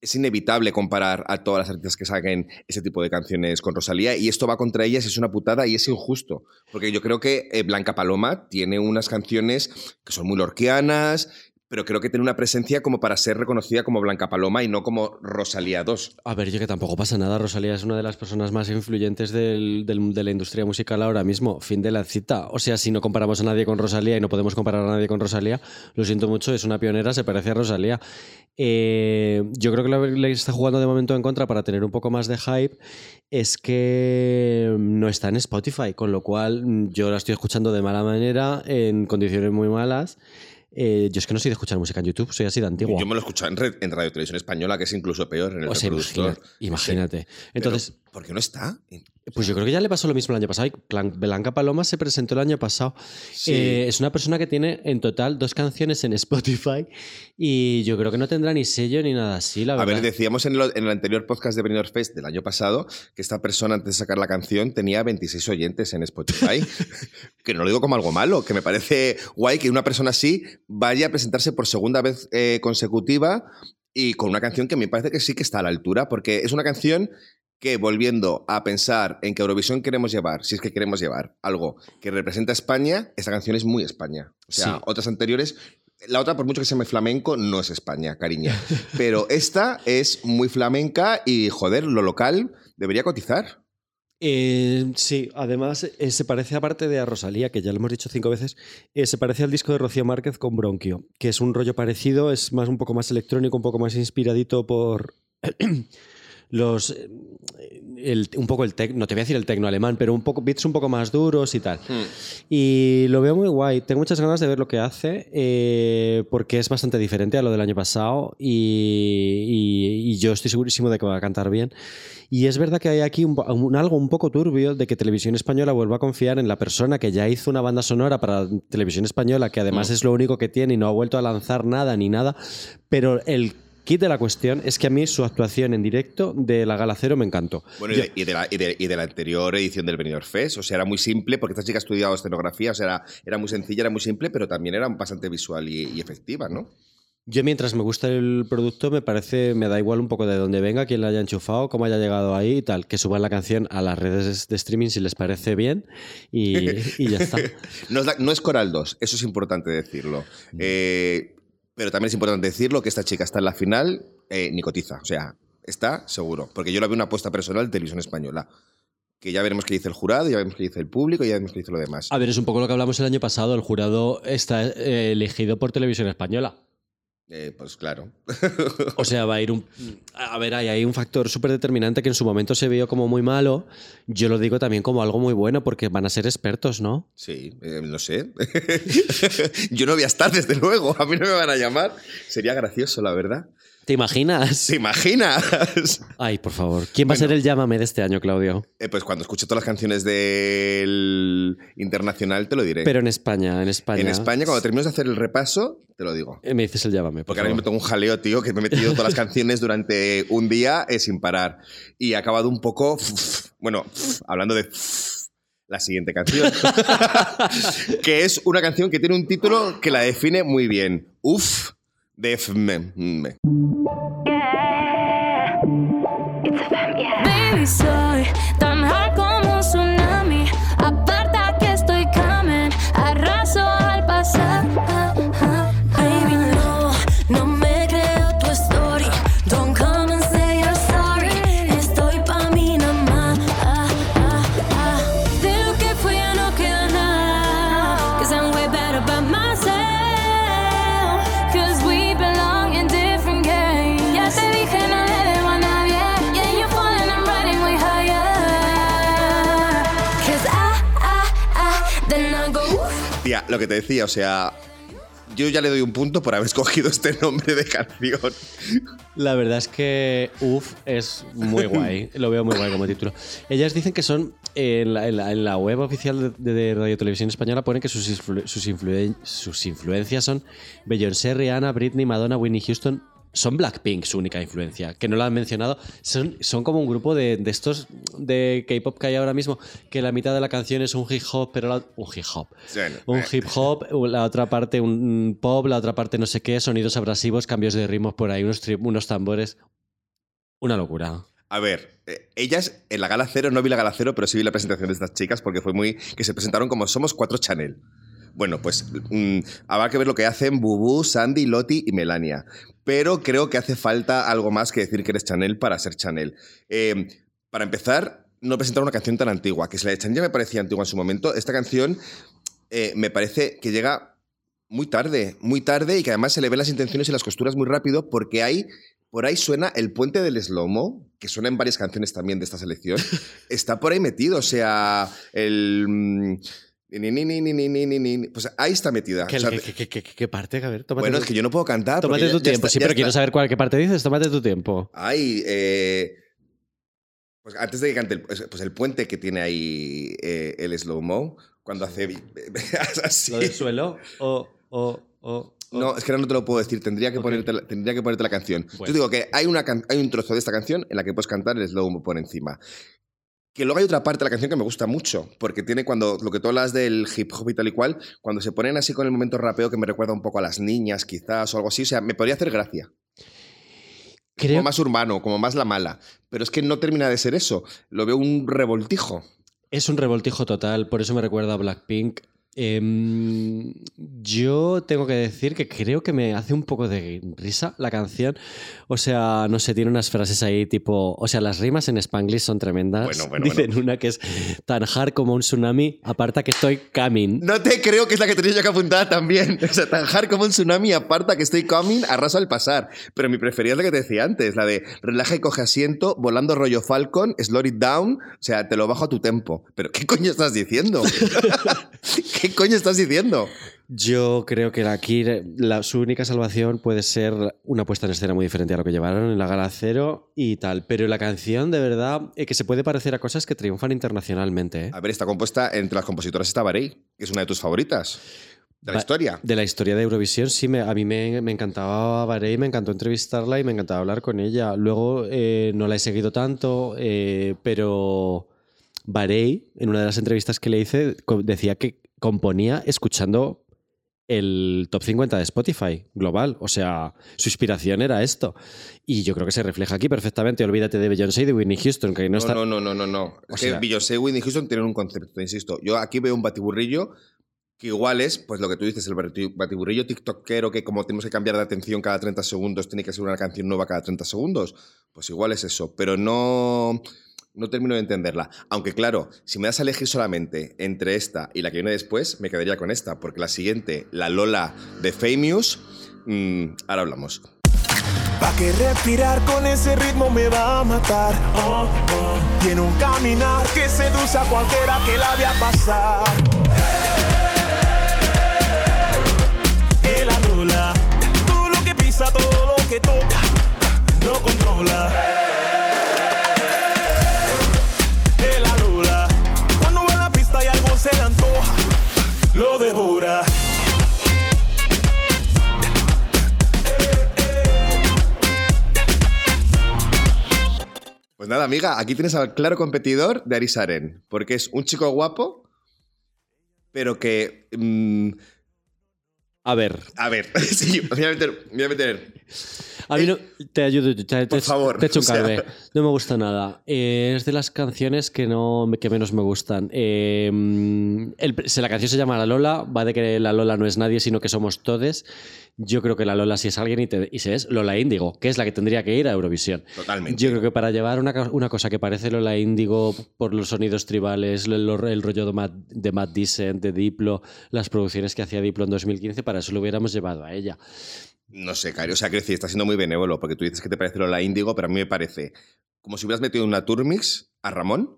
es inevitable comparar a todas las artistas que saquen ese tipo de canciones con Rosalía y esto va contra ellas es una putada y es injusto. Porque yo creo que eh, Blanca Paloma tiene unas canciones que son muy lorquianas, pero creo que tiene una presencia como para ser reconocida como Blanca Paloma y no como Rosalía 2. A ver, yo que tampoco pasa nada. Rosalía es una de las personas más influyentes de la industria musical ahora mismo. Fin de la cita. O sea, si no comparamos a nadie con Rosalía y no podemos comparar a nadie con Rosalía, lo siento mucho, es una pionera, se parece a Rosalía. Eh, yo creo que lo que está jugando de momento en contra para tener un poco más de hype es que no está en Spotify, con lo cual mm, yo la estoy escuchando de mala manera, en condiciones muy malas. Eh, yo es que no soy de escuchar música en YouTube, soy así de antiguo. Yo me lo he escuchado en, red- en Radio Televisión Española, que es incluso peor en el o sea, reproductor. imagínate. Entonces, Pero, ¿Por qué no está? Pues yo creo que ya le pasó lo mismo el año pasado. Blanca Paloma se presentó el año pasado. Sí. Eh, es una persona que tiene en total dos canciones en Spotify y yo creo que no tendrá ni sello ni nada así, la A verdad. ver, decíamos en, lo- en el anterior podcast de Benidorm Fest del año pasado que esta persona antes de sacar la canción tenía 26 oyentes en Spotify. que no lo digo como algo malo, que me parece guay que una persona así vaya a presentarse por segunda vez eh, consecutiva y con una canción que me parece que sí que está a la altura, porque es una canción que volviendo a pensar en que Eurovisión queremos llevar, si es que queremos llevar algo que representa a España, esta canción es muy España. O sea, Sí. otras anteriores, la otra, por mucho que se llame flamenco, no es España, cariña. Pero esta es muy flamenca y, joder, lo local debería cotizar. Eh, sí, además eh, se parece, aparte de a Rosalía, que ya lo hemos dicho cinco veces, eh, se parece al disco de Rocío Márquez con Bronquio, que es un rollo parecido, es más un poco más electrónico, un poco más inspiradito por los eh, el- un poco el tecno, no te voy a decir el tecno alemán, pero un poco beats un poco más duros y tal. Y lo veo muy guay. Tengo muchas ganas de ver lo que hace eh, porque es bastante diferente a lo del año pasado y, y- y yo estoy segurísimo de que va a cantar bien. Y es verdad que hay aquí un, algo un poco turbio de que Televisión Española vuelva a confiar en la persona que ya hizo una banda sonora para Televisión Española, que además Mm. es lo único que tiene y no ha vuelto a lanzar nada ni nada. Pero el de la cuestión es que a mí su actuación en directo de la Gala Cero me encantó. Bueno, y de, y de la, y de- y de la anterior edición del Benidorm Fest, o sea, era muy simple, porque esta chica ha estudiado escenografía, o sea, era, era muy sencilla, era muy simple, pero también era bastante visual y, efectiva, ¿no? Yo mientras me gusta el producto me parece, me da igual un poco de dónde venga, quién la haya enchufado, cómo haya llegado ahí y tal, que suban la canción a las redes de streaming si les parece bien y, y ya está. No es, la- no es Coral 2, eso es importante decirlo. Mm. Eh, pero también es importante decirlo que esta chica está en la final, eh, ni cotiza, o sea, está seguro, porque yo la veo una apuesta personal de televisión española. que ya veremos qué dice el jurado, ya veremos qué dice el público, ya veremos qué dice lo demás. A ver, es un poco lo que hablamos el año pasado. El jurado está eh, elegido por televisión española. Eh, pues claro. O sea, va a ir un. A ver, hay, hay un factor súper determinante que en su momento se vio como muy malo. Yo lo digo también como algo muy bueno porque van a ser expertos, ¿no? Sí, eh, no sé. Yo no voy a estar, desde luego. A mí no me van a llamar. Sería gracioso, la verdad. ¿Te imaginas? ¿Te imaginas? Ay, por favor. ¿Quién va a ser el llámame de este año, Claudio? Eh, pues cuando escuche todas las canciones del internacional te lo diré. Pero en España, en España. en España, cuando termines de hacer el repaso, te lo digo. Eh, Me dices el llámame. por Porque ahora mismo tengo un jaleo, tío, que me he metido todas las canciones durante un día eh, sin parar. Y he acabado un poco. Bueno, hablando de. La siguiente canción. que es una canción que tiene un título que la define muy bien. Uf, Det är för mig. Mm. Yeah, it's a. Baby. Lo que te decía, o sea. Yo ya le doy un punto por haber escogido este nombre de canción. La verdad es que UF es muy guay. Lo veo muy guay como título. Ellas dicen que son. En la, en la- en la web oficial de, de Radio Televisión Española ponen que sus, influ- sus, influen- sus influencias son Beyoncé, Rihanna, Britney, Madonna, Whitney Houston. Son Blackpink su única influencia, que no lo han mencionado. Son, son como un grupo de, de estos de K-pop que hay ahora mismo, que la mitad de la canción es un hip hop, pero la- un hip hop. Un eh, hip hop, la otra parte un pop, la otra parte no sé qué, sonidos abrasivos, cambios de ritmos por ahí, unos, unos tambores. Una locura. A ver, eh, ellas en la gala cero, no vi la gala cero, pero sí vi la presentación de estas chicas porque fue muy. que se presentaron como Somos Cuatro Chanel. Bueno, pues mm, habrá que ver lo que hacen Bubu, Sandy, Loti y Melania. Pero creo que hace falta algo más que decir que eres Chanel para ser Chanel. Eh, para empezar, no presentar una canción tan antigua, que si la de Chanel ya me parecía antigua en su momento, esta canción eh, me parece que llega muy tarde, muy tarde y que además se le ven las intenciones y las costuras muy rápido porque hay, por ahí suena el puente del slow-mo, que suena en varias canciones también de esta selección, está por ahí metido, o sea, el... Ni, ni, ni, ni, pues ahí está metida. ¿Qué, o sea, qué, qué, qué parte? A ver, bueno, es que yo no puedo cantar. Tómate tu tiempo. Ya está, sí, pero quiero saber cuál, qué parte dices. Tómate tu tiempo. Ay, eh, pues antes de que cante, el, pues, pues el puente que tiene ahí eh, el slow-mo, cuando hace así. ¿Lo del suelo? O, o, o, no, es que ahora no te lo puedo decir. Tendría que, okay. ponerte, tendría que ponerte la canción. Yo digo que hay, una, hay un trozo de esta canción en la que puedes cantar el slow-mo por encima. Que luego hay otra parte de la canción que me gusta mucho, porque tiene cuando, lo que tú hablas del hip hop y tal y cual, cuando se ponen así con el momento rapeo que me recuerda un poco a las niñas quizás o algo así, o sea, me podría hacer gracia. Creo, Como más urbano, como más la mala. Pero es que no termina de ser eso. Lo veo un revoltijo. Es un revoltijo total, por eso me recuerda a Blackpink. Em, yo tengo que decir que creo que me hace un poco de risa la canción. O sea, no sé, tiene unas frases ahí tipo. O sea, las rimas en Spanglish son tremendas. Bueno, bueno, Dicen bueno. una que es tan hard como un tsunami, aparta que estoy coming. No te creo que es la que tenía yo que apuntar también. O sea, tan hard como un tsunami, aparta que estoy coming, arraso al pasar. Pero mi preferida es la que te decía antes, la de relaja y coge asiento, volando rollo Falcon, slow it down, o sea, te lo bajo a tu tempo. Pero ¿qué coño estás diciendo? ¿Qué coño estás diciendo? Yo creo que aquí la, su única salvación puede ser una puesta en escena muy diferente a lo que llevaron en la gala cero y tal. Pero la canción, de verdad, eh, que se puede parecer a cosas que triunfan internacionalmente. ¿eh? A ver, está compuesta entre las compositoras está Barei, que es una de tus favoritas de la historia. De la historia de Eurovisión, sí, me- a mí me, me encantaba Barei, me encantó entrevistarla y me encantaba hablar con ella. Luego eh, no la he seguido tanto, eh, pero Barei, en una de las entrevistas que le hice, decía que componía escuchando el top 50 de Spotify global. O sea, su inspiración era esto. Y yo creo que se refleja aquí perfectamente. Olvídate de Beyoncé y de Whitney Houston, que no, No, está... no, no, no, no, no. O Es que Beyoncé y Whitney Houston tienen un concepto, insisto. Yo aquí veo un batiburrillo que igual es, pues lo que tú dices, el bati- batiburrillo tiktokero que como tenemos que cambiar de atención cada 30 segundos, tiene que ser una canción nueva cada 30 segundos. Pues igual es eso, pero no... No termino de entenderla. Aunque claro, si me das a elegir solamente entre esta y la que viene después, me quedaría con esta, porque la siguiente, la Lola de Famous, mm, ahora hablamos. Pa' que respirar con ese ritmo me va a matar. Oh, oh. Tiene un caminar que seduce a cualquiera que la vea pasar. El Lola, todo lo que pisa, todo lo que toca, lo controla. Lo devora. Pues nada, amiga, aquí tienes al claro competidor de Arisaren, porque es un chico guapo, pero que... mm, A ver, a ver, sí, voy a meter... me voy a meter. a mí no, te ayudo, te, te- Por favor, te echo un sea. calve. No me gusta nada. Eh, es de las canciones que no que menos me gustan. Eh, el- la canción se llama La Lola, va de que la Lola no es nadie, sino que somos todes. Yo creo que la Lola sí es alguien y, te- y se es Lola Índigo, que es la que tendría que ir a Eurovisión. Totalmente. Yo creo que para llevar una, una cosa que parece Lola Índigo por los sonidos tribales, el, el rollo de Matt, de Matt Dicen, de Diplo, las producciones que hacía Diplo en 2015, para eso lo hubiéramos llevado a ella. No sé, Cari, o sea, decir, está siendo muy benévolo, porque tú dices que te parece Lola Índigo, pero a mí me parece como si hubieras metido en una Turmix a Ramón,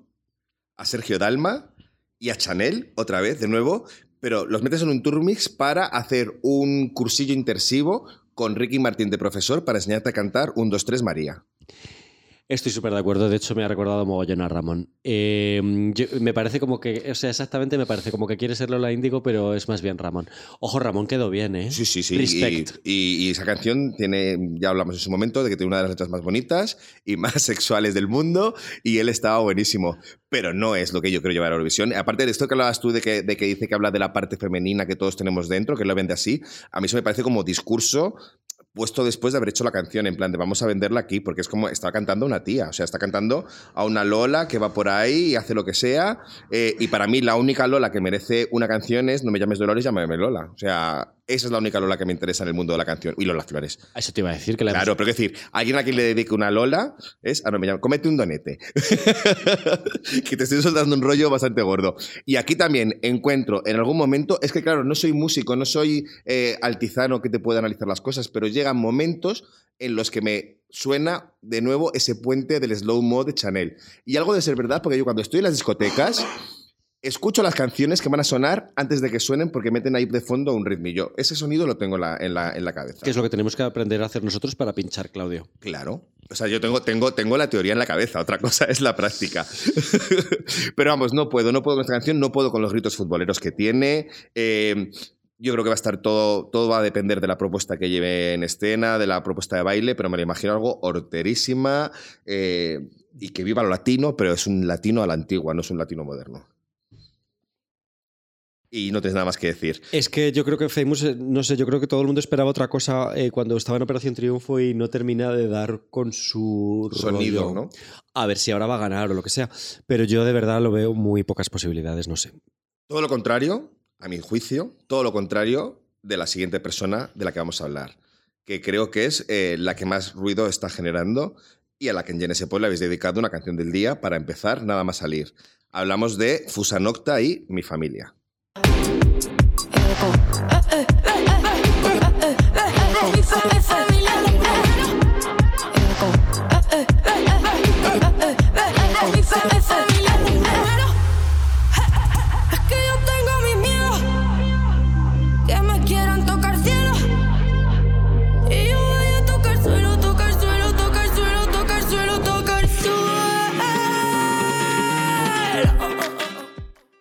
a Sergio Dalma y a Chanel, otra vez, de nuevo, pero los metes en un Turmix para hacer un cursillo intensivo con Ricky Martín de profesor para enseñarte a cantar un 2, 3 María. Estoy súper de acuerdo, de hecho me ha recordado mogollón a Ramón. Eh, yo- me parece como que, o sea, exactamente me parece como que quiere ser Lola Índigo, pero es más bien Ramón. Ojo, Ramón quedó bien, ¿eh? Sí, sí, sí. Respect. Y, y- y esa canción tiene, ya hablamos en su momento, de que tiene una de las letras más bonitas y más sexuales del mundo y él estaba buenísimo. Pero no es lo que yo quiero llevar a Eurovisión. Aparte de esto que hablabas tú de que, de que dice que habla de la parte femenina que todos tenemos dentro, que lo vende así, a mí eso me parece como discurso puesto después de haber hecho la canción, en plan de vamos a venderla aquí, porque es como está cantando una tía, o sea, está cantando a una Lola que va por ahí y hace lo que sea, eh, y para mí la única Lola que merece una canción es No me llames Dolores, llámame Lola, o sea, esa es la única Lola que me interesa en el mundo de la canción, y Lola Flores. Eso te iba a decir que la Claro, pero es decir, alguien a quien le dedique una Lola es, ah, no, me llama, cómete un donete. que te estoy soltando un rollo bastante gordo. Y aquí también encuentro en algún momento, es que claro, no soy músico, no soy eh, altizano que te pueda analizar las cosas, pero llegan momentos en los que me suena de nuevo ese puente del slow mo de Chanel. Y algo de ser verdad, porque yo cuando estoy en las discotecas, escucho las canciones que van a sonar antes de que suenen porque meten ahí de fondo un ritmillo. Ese sonido lo tengo en la, en la, en la cabeza. que es lo que tenemos que aprender a hacer nosotros para pinchar, Claudio. Claro. O sea, yo tengo, tengo, tengo la teoría en la cabeza, otra cosa es la práctica. Pero vamos, no puedo, no puedo con esta canción, no puedo con los gritos futboleros que tiene. Eh, yo creo que va a estar todo, todo va a depender de la propuesta que lleve en escena, de la propuesta de baile, pero me lo imagino algo horterísima eh, y que viva lo latino, pero es un latino a la antigua, no es un latino moderno. Y no tienes nada más que decir. Es que yo creo que Famous, eh, no sé, yo creo que todo el mundo esperaba otra cosa eh, cuando estaba en Operación Triunfo y no termina de dar con su Sonido, rollo. ¿no? A ver si ahora va a ganar o lo que sea. Pero yo de verdad lo veo muy pocas posibilidades, no sé. Todo lo contrario, a mi juicio, todo lo contrario de la siguiente persona de la que vamos a hablar, que creo que es eh, la que más ruido está generando y a la que en Genesis le habéis dedicado una canción del día para empezar nada más salir. Hablamos de Fusanocta y Mi Familia. Mi familia Mi familia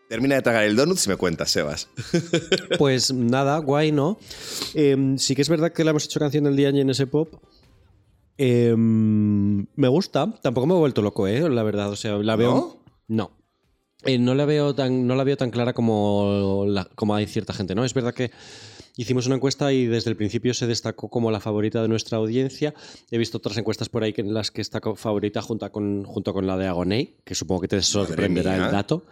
Termina de tragar el donut si me cuentas, Sebas. Pues nada, guay, ¿no? Eh, sí que es verdad que le hemos hecho canción del día en ese pop. Eh, me gusta, tampoco me he vuelto loco, ¿eh? La verdad, o sea, la veo. No. Eh, no, la veo tan, no la veo tan clara como, la- como hay cierta gente, ¿no? Es verdad que hicimos una encuesta y desde el principio se destacó como la favorita de nuestra audiencia. He visto otras encuestas por ahí en las que está favorita junto con, junto con la de Agoney, que supongo que te sorprenderá el dato.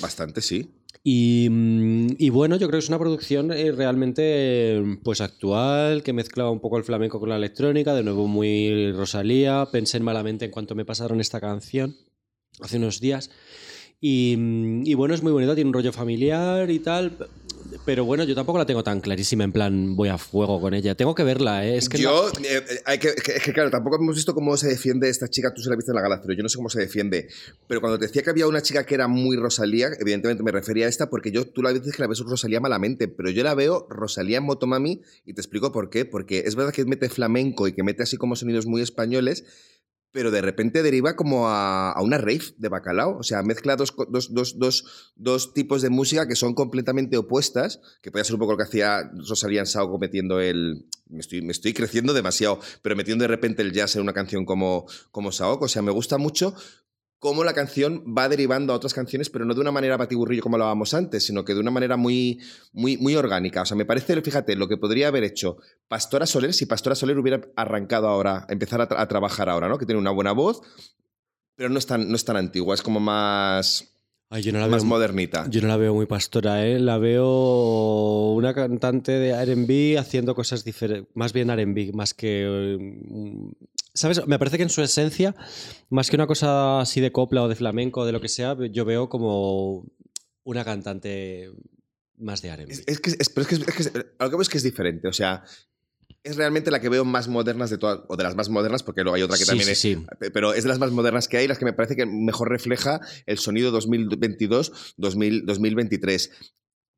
Bastante, sí. Y, mm, y bueno, yo creo que es una producción eh, realmente pues actual, que mezclaba un poco el flamenco con la electrónica, de nuevo muy Rosalía. Pensé en malamente en cuanto me pasaron esta canción. hace unos días. Y, mm, y bueno, es muy bonito, tiene un rollo familiar y tal. Pero bueno, yo tampoco la tengo tan clarísima, en plan, voy a fuego con ella. Tengo que verla, ¿eh? Es que yo, eh, eh, hay que, que- es que claro, tampoco hemos visto cómo se defiende esta chica, tú se la viste en la gala, pero yo no sé cómo se defiende. Pero cuando te decía que había una chica que era muy Rosalía, evidentemente me refería a esta porque yo, tú la dices que la ves Rosalía malamente, pero yo la veo Rosalía en Motomami y te explico por qué. Porque es verdad que mete flamenco y que mete así como sonidos muy españoles, pero de repente deriva como a, a una rave de bacalao. O sea, mezcla dos, dos, dos, dos, tipos de música que son completamente opuestas, que puede ser un poco lo que hacía Rosalía Sao metiendo el... Me estoy, me estoy creciendo demasiado, pero metiendo de repente el jazz en una canción como, como Saoko. O sea, me gusta mucho cómo la canción va derivando a otras canciones, pero no de una manera patiburrillo como hablábamos antes, sino que de una manera muy, muy, muy orgánica. O sea, me parece, fíjate, lo que podría haber hecho Pastora Soler si Pastora Soler hubiera arrancado ahora, empezar a, tra- a trabajar ahora, ¿no? Que tiene una buena voz, pero no es tan, no es tan antigua, es como más, Ay, yo no la más veo modernita. Yo no la veo muy pastora, ¿eh? La veo una cantante de RB haciendo cosas diferentes. Más bien RB, más que. eh, ¿Sabes? Me parece que en su esencia, más que una cosa así de copla o de flamenco o de lo que sea, yo veo como una cantante más de RB. Es, es que, es, pero es que, es que- a lo que es que es diferente, o sea, es realmente la que veo más modernas de todas, o de las más modernas, porque luego hay otra que Sí, también sí, es, sí. pero es de las más modernas que hay, las que me parece que mejor refleja el sonido 2022-2023.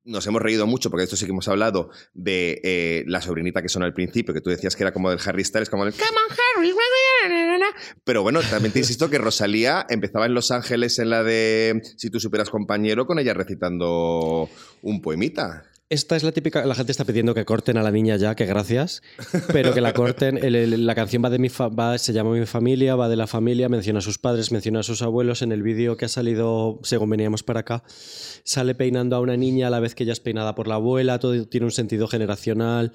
Nos hemos reído mucho, porque de esto sí que hemos hablado, de eh, la sobrinita que sonó al principio, que tú decías que era como del Harry Styles, como el Come on, Harry. Pero bueno, también te insisto que Rosalía empezaba en Los Ángeles en la de Si tú superas compañero, con ella recitando un poemita. Esta es la típica. La gente está pidiendo que corten a la niña ya, que gracias. Pero que la corten. la canción va de mi fa- va- se llama Mi familia, va de la familia, menciona a sus padres, menciona a sus abuelos. En el vídeo que ha salido, según veníamos para acá, sale peinando a una niña a la vez que ella es peinada por la abuela. Todo tiene un sentido generacional.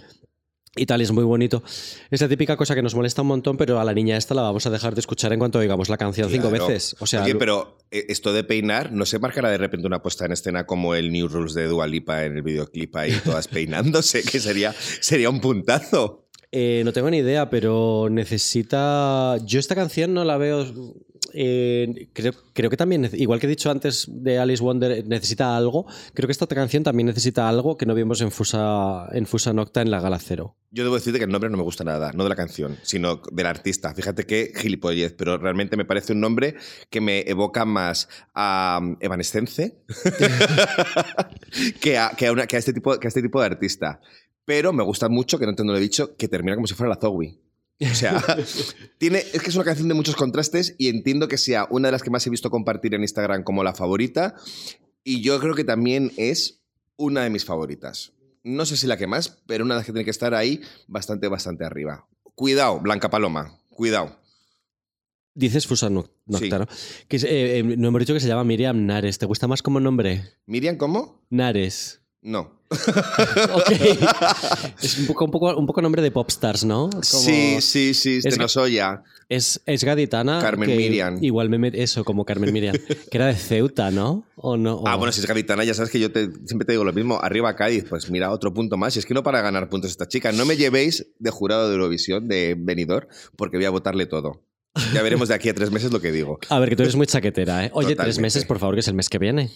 Y tal, es muy bonito. Es la típica cosa que nos molesta un montón, pero a la niña esta la vamos a dejar de escuchar en cuanto oigamos la canción cinco veces. O sea, Oye, pero eh, esto de peinar, ¿no se marcará de repente una puesta en escena como el New Rules de Dua Lipa en el videoclip ahí, todas peinándose? Que sería, sería un puntazo. Eh, no tengo ni idea, pero necesita. Yo esta canción no la veo. Eh, creo, que también, igual que he dicho antes de Alice Wonder, necesita algo. Creo que esta canción también necesita algo que no vimos en Fusa, Nocta en la Gala Cero. Yo debo decirte que el nombre no me gusta nada, no de la canción, sino del artista. Fíjate qué gilipollez, pero realmente me parece un nombre que me evoca más a um, Evanescence que, a, este tipo, que a este tipo de artista. Pero me gusta mucho, que no te lo he dicho, que termina como si fuera la Zowie. O sea, tiene, es que es una canción de muchos contrastes y entiendo que sea una de las que más he visto compartir en Instagram como la favorita. Y yo creo que también es una de mis favoritas. No sé si la que más, pero una de las que tiene que estar ahí bastante, bastante arriba. Cuidado, Blanca Paloma, cuidado. Dices Fusa Noc- Nocta, Sí. ¿no? Que es- eh, eh, no hemos dicho que se llama Miriam Nares. ¿Te gusta más como nombre? ¿Miriam cómo? Nares. No. Ok. es un poco, un, poco, un poco nombre de popstars, ¿no? Como- Sí, sí, sí, Es te nos oya. Es, es gaditana. Carmen que Miriam. Igual me met- Eso, como Carmen Miriam. que era de Ceuta, ¿no? ¿O no? Ah, bueno, si es gaditana, ya sabes que yo te- siempre te digo lo mismo. Arriba Cádiz, pues mira, otro punto más. Y es que no para ganar puntos esta chica. No me llevéis de jurado de Eurovisión, de venidor, porque voy a votarle todo. Ya veremos de aquí a tres meses lo que digo. A ver, que tú eres muy chaquetera, ¿eh? Oye, tres meses, por favor, que es el mes que viene.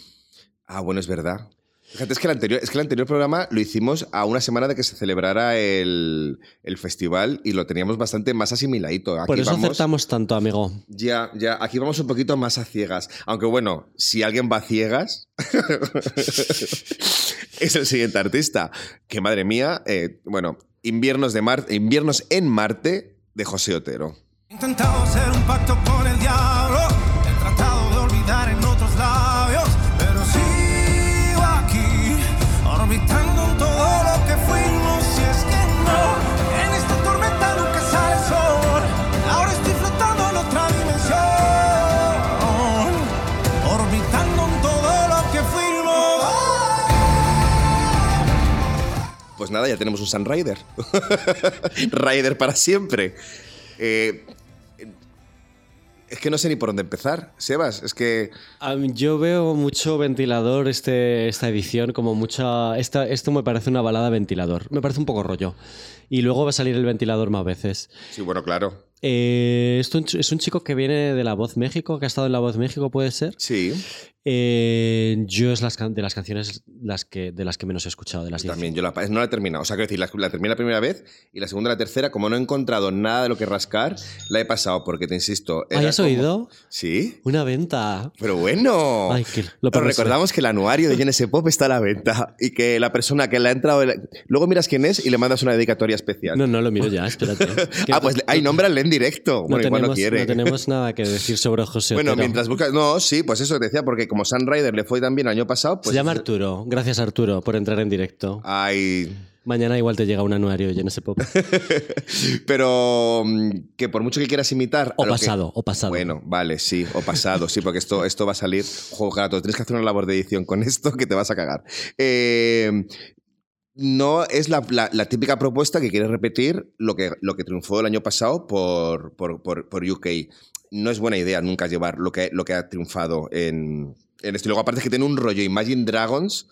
Ah, bueno, es verdad. Fíjate, es que el anterior, es que el anterior programa lo hicimos a una semana de que se celebrara el, el festival y lo teníamos bastante más asimiladito. Aquí por eso vamos, acertamos tanto, amigo. Ya, ya, aquí vamos un poquito más a ciegas. Aunque bueno, si alguien va a ciegas, es el siguiente artista. Que madre mía, eh, bueno, inviernos, de Mar inviernos en Marte de José Otero. He intentado hacer un pacto con el diablo, nada, ya tenemos un Sun Rider. Rider para siempre. Eh, es que no sé ni por dónde empezar, Sebas. Es que Yo veo mucho ventilador este, esta edición, como mucha. Esta, esto me parece una balada ventilador. Me parece un poco rollo. Y luego va a salir el ventilador más veces. Sí, bueno, claro. Eh, esto es un chico que viene de La Voz México, que ha estado en La Voz México, ¿puede ser? Sí, Eh, yo es las de las canciones las que, de las que menos he escuchado, de las también. Yo la, no la he terminado. O sea, quiero decir, la, la terminé la primera vez y la segunda y la tercera, como no he encontrado nada de lo que rascar, la he pasado porque, te insisto. ¿Ah, era has como- oído? Sí. Una venta. Pero bueno. Ay, que lo Pero recordamos que el anuario de GNS Pop está a la venta y que la persona que le ha entrado. Luego miras quién es y le mandas una dedicatoria especial. No, no lo miro ya, espérate. Ah, pues no- hay nómbrale en directo. no bueno, igual no tenemos, quiere. no tenemos nada que decir sobre José Bueno, Otero. mientras buscas. No, sí, pues eso te decía, porque como Sun Rider le fue tan bien el año pasado, pues. Se llama Arturo. Gracias, Arturo, por entrar en directo. Ay. Mañana igual te llega un anuario de ese Pop. Pero mm, que por mucho que quieras imitar. O a lo que- pasado, o pasado. Bueno, vale, sí, o pasado, sí, porque esto, esto va a salir. Juego gato, tienes que hacer una labor de edición con esto que te vas a cagar. Eh, no es la, la- la típica propuesta que quiere repetir lo que, lo que triunfó el año pasado por, por, por- por UK. No es buena idea nunca llevar lo que, lo que ha triunfado en, en esto. Y luego, aparte, es que tiene un rollo Imagine Dragons,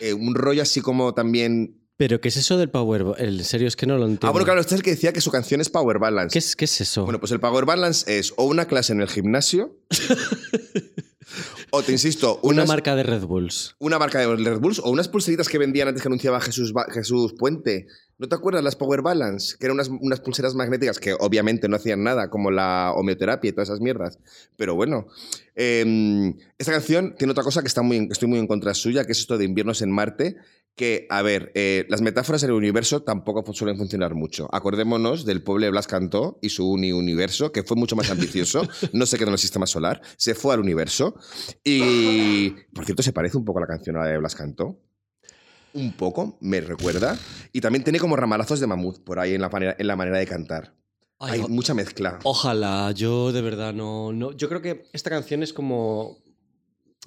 eh, un rollo así como también. ¿Pero qué es eso del Power? En serio, es que no lo entiendo. Ah, bueno, claro, este es el que decía que su canción es Power Balance. ¿Qué es, qué es eso? Bueno, pues el Power Balance es o una clase en el gimnasio, o te insisto, Una marca de Red Bulls. una marca de Red Bulls, o unas pulseritas que vendían antes que anunciaba Jesús, Ba- Jesús Puente. ¿No te acuerdas las Power Balance? Que eran unas, unas pulseras magnéticas que obviamente no hacían nada, como la homeoterapia y todas esas mierdas. Pero bueno, eh, esta canción tiene otra cosa que está muy, estoy muy en contra suya, que es esto de inviernos en Marte. Que, a ver, eh, las metáforas en el universo tampoco suelen funcionar mucho. Acordémonos del pueblo de Blas Cantó y su uni-universo, que fue mucho más ambicioso. no se quedó en el sistema solar, se fue al universo. Y, por cierto, se parece un poco a la canción a la de Blas Cantó. Un poco, me recuerda. Y también tiene como ramalazos de mamut por ahí en la manera, en la manera de cantar. Ay, Hay mucha mezcla. Ojalá, yo de verdad no, no. Yo creo que esta canción es como.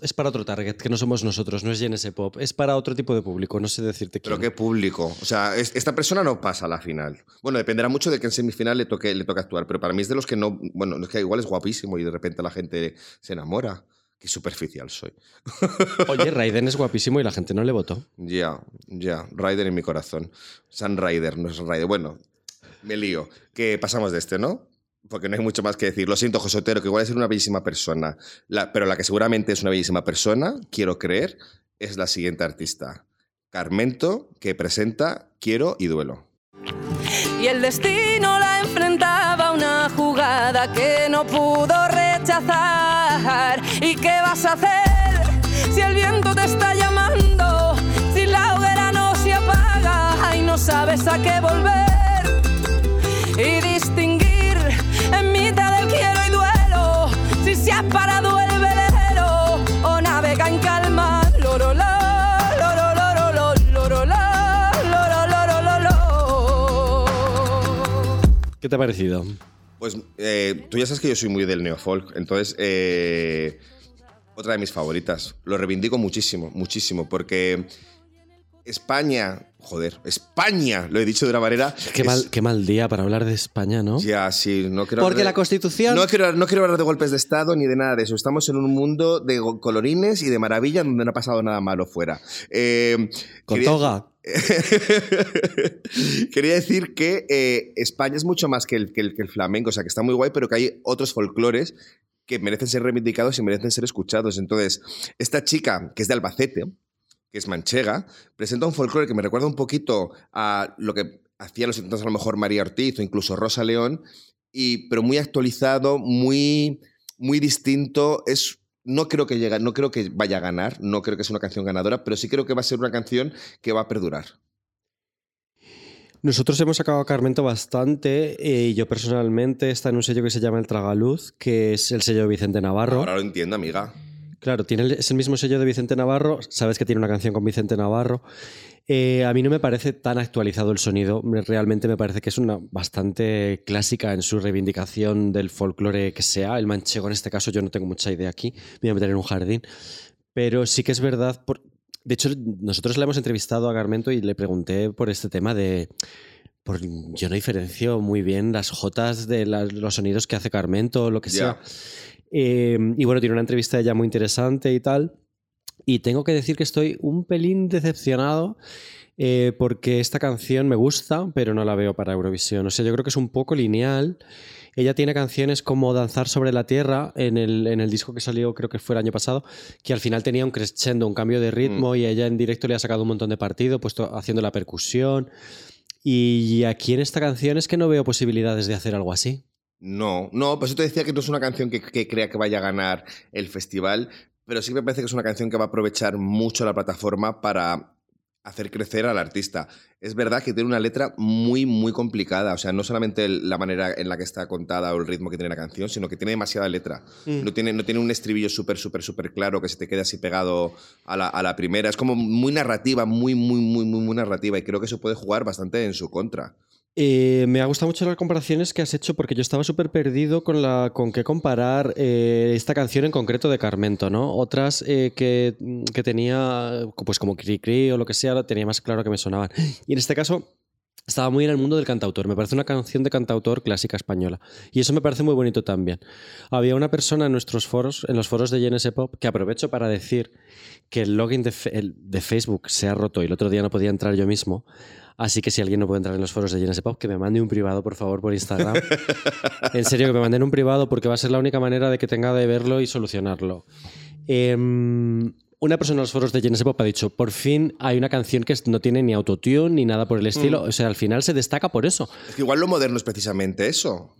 Es para otro target, que no somos nosotros, no es GNS Pop. Es para otro tipo de público, no sé decirte Pero quién. qué público. O sea, es- esta persona no pasa a la final. Bueno, dependerá mucho de que en semifinal le toque, le toque actuar. Pero para mí es de los que no. Bueno, es que igual es guapísimo y de repente la gente se enamora. Qué superficial soy. Oye, Raiden es guapísimo y la gente no le votó. Ya, ya. Rider en mi corazón. Sun Rider, no es Rider. Bueno, me lío. Que pasamos de este, ¿no? Porque no hay mucho más que decir. Lo siento, José Otero, que igual es una bellísima persona. La- pero la que seguramente es una bellísima persona, quiero creer, es la siguiente artista. Carmento, que presenta Quiero y Duelo. Y el destino la enfrentaba a una jugada que no pudo rechazar. ¿Y qué vas a hacer si el viento te está llamando? Si la hoguera no se apaga y no sabes a qué volver. Si se ha parado el velero o navega en calma. Loro, lo, loro, loro, lo, loro, lo, loro, loro, lo, lo. ¿Qué te ha parecido? Pues eh, tú ya sabes que yo soy muy del neofolk, entonces eh, otra de mis favoritas. Lo reivindico muchísimo, muchísimo, porque España, joder, España, lo he dicho de una manera. Qué es- mal, qué mal día para hablar de España, ¿no? Ya, sí, no quiero Porque hablar de- la Constitución. No quiero, no quiero hablar de golpes de Estado ni de nada de eso. Estamos en un mundo de colorines y de maravilla donde no ha pasado nada malo fuera. Eh, con quería- toga. Quería decir que eh, España es mucho más que el, que, el, que el flamenco, o sea, que está muy guay, pero que hay otros folclores que merecen ser reivindicados y merecen ser escuchados. Entonces, esta chica, que es de Albacete, que es manchega, presenta un folclore que me recuerda un poquito a lo que hacía los 70 a lo mejor María Ortiz o incluso Rosa León, y, pero muy actualizado, muy, muy distinto. Es no creo que llegue, no creo que vaya a ganar, no creo que sea una canción ganadora, pero sí creo que va a ser una canción que va a perdurar. Nosotros hemos sacado a Carmento bastante eh, y yo personalmente está en un sello que se llama El Tragaluz, que es el sello de Vicente Navarro. Ahora lo entiendo, amiga. Claro, tiene el- es el mismo sello de Vicente Navarro. Sabes que tiene una canción con Vicente Navarro. Eh, a mí no me parece tan actualizado el sonido. Me- Realmente me parece que es una bastante clásica en su reivindicación del folclore que sea. El manchego en este caso yo no tengo mucha idea aquí. Me voy a meter en un jardín. Pero sí que es verdad. por- De hecho, nosotros le hemos entrevistado a Garmento y le pregunté por este tema de. por- yo no diferencio muy bien las jotas de la- los sonidos que hace Carmento o lo que sea. Eh, y bueno, tiene una entrevista de ella muy interesante y tal. Y tengo que decir que estoy un pelín decepcionado eh, porque esta canción me gusta, pero no la veo para Eurovisión. O sea, yo creo que es un poco lineal. Ella tiene canciones como Danzar sobre la Tierra en el, en el disco que salió, creo que fue el año pasado, que al final tenía un crescendo, un cambio de ritmo y ella en directo le ha sacado un montón de partido, puesto haciendo la percusión. Y aquí en esta canción es que no veo posibilidades de hacer algo así. No, no, pues yo te decía que no es una canción que, que crea que vaya a ganar el festival, pero sí me parece que es una canción que va a aprovechar mucho la plataforma para hacer crecer al artista. Es verdad que tiene una letra muy, muy complicada. O sea, no solamente la manera en la que está contada o el ritmo que tiene la canción, sino que tiene demasiada letra. No, tiene, no tiene un estribillo súper, súper, súper claro que se te quede así pegado a la, a la primera. Es como muy narrativa, muy, muy, muy, muy, muy narrativa. Y creo que eso puede jugar bastante en su contra. Eh, me ha gustado mucho las comparaciones que has hecho porque yo estaba súper perdido con, la, con qué comparar eh, esta canción en concreto de Carmento, ¿no? Otras eh, que, que tenía, pues como Cri Cri o lo que sea, tenía más claro que me sonaban. Y en este caso estaba muy en el mundo del cantautor. Me parece una canción de cantautor clásica española. Y eso me parece muy bonito también. Había una persona en nuestros foros, en los foros de GNS Pop, que aprovecho para decir que el login de, de Facebook se ha roto y el otro día no podía entrar yo mismo. Así que si alguien no puede entrar en los foros de GNS Pop, que me mande un privado, por favor, por Instagram. en serio, que me manden un privado porque va a ser la única manera de que tenga de verlo y solucionarlo. Em, una persona en los foros de GNS Pop ha dicho, por fin hay una canción que no tiene ni autotune ni nada por el estilo. O sea, al final se destaca por eso. Es que igual lo moderno es precisamente eso.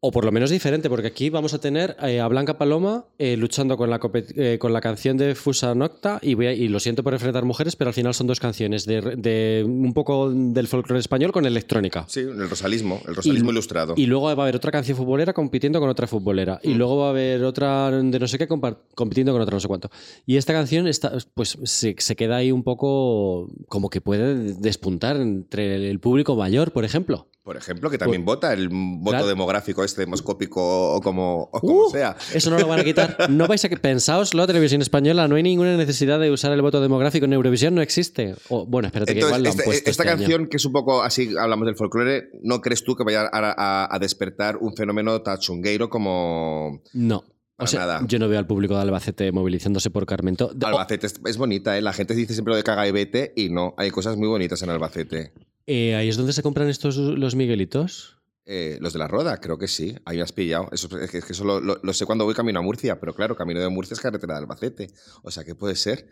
O por lo menos diferente, porque aquí vamos a tener eh, a Blanca Paloma eh, luchando con la, eh, con la canción de Fusa Nocta, y, voy a- y lo siento por enfrentar mujeres, pero al final son dos canciones de, de un poco del folclore español con electrónica. Sí, el rosalismo, el rosalismo Y- ilustrado. Y luego va a haber otra canción futbolera compitiendo con otra futbolera. Y luego va a haber otra de no sé qué compitiendo con otra no sé cuánto. Y esta canción está, pues se, se queda ahí un poco como que puede despuntar entre el público mayor, por ejemplo. Por ejemplo, que también vota el voto Claro. demográfico este demoscópico o como, o como Uh, sea. Eso no lo van a quitar. No vais a que pensaos la televisión española. No hay ninguna necesidad de usar el voto demográfico en Eurovisión. No existe. O, bueno, espérate que igual lo han este- puesto esta este año. canción, que es un poco así, hablamos del folclore, ¿no crees tú que vaya a, a- a despertar un fenómeno tachungueiro como No. O sea, nada. yo no veo al público de Albacete movilizándose por Carmento. De- Albacete? Es, es bonita, ¿eh? La gente dice siempre lo de caga y vete y no, hay cosas muy bonitas en Albacete. eh, ahí es donde se compran estos los Miguelitos. Eh, los de la Roda, creo que sí. Ahí me has pillado. Eso, es que, es que eso lo, lo- sé cuando voy camino a Murcia, pero claro, camino de Murcia es carretera de Albacete. O sea, ¿qué puede ser?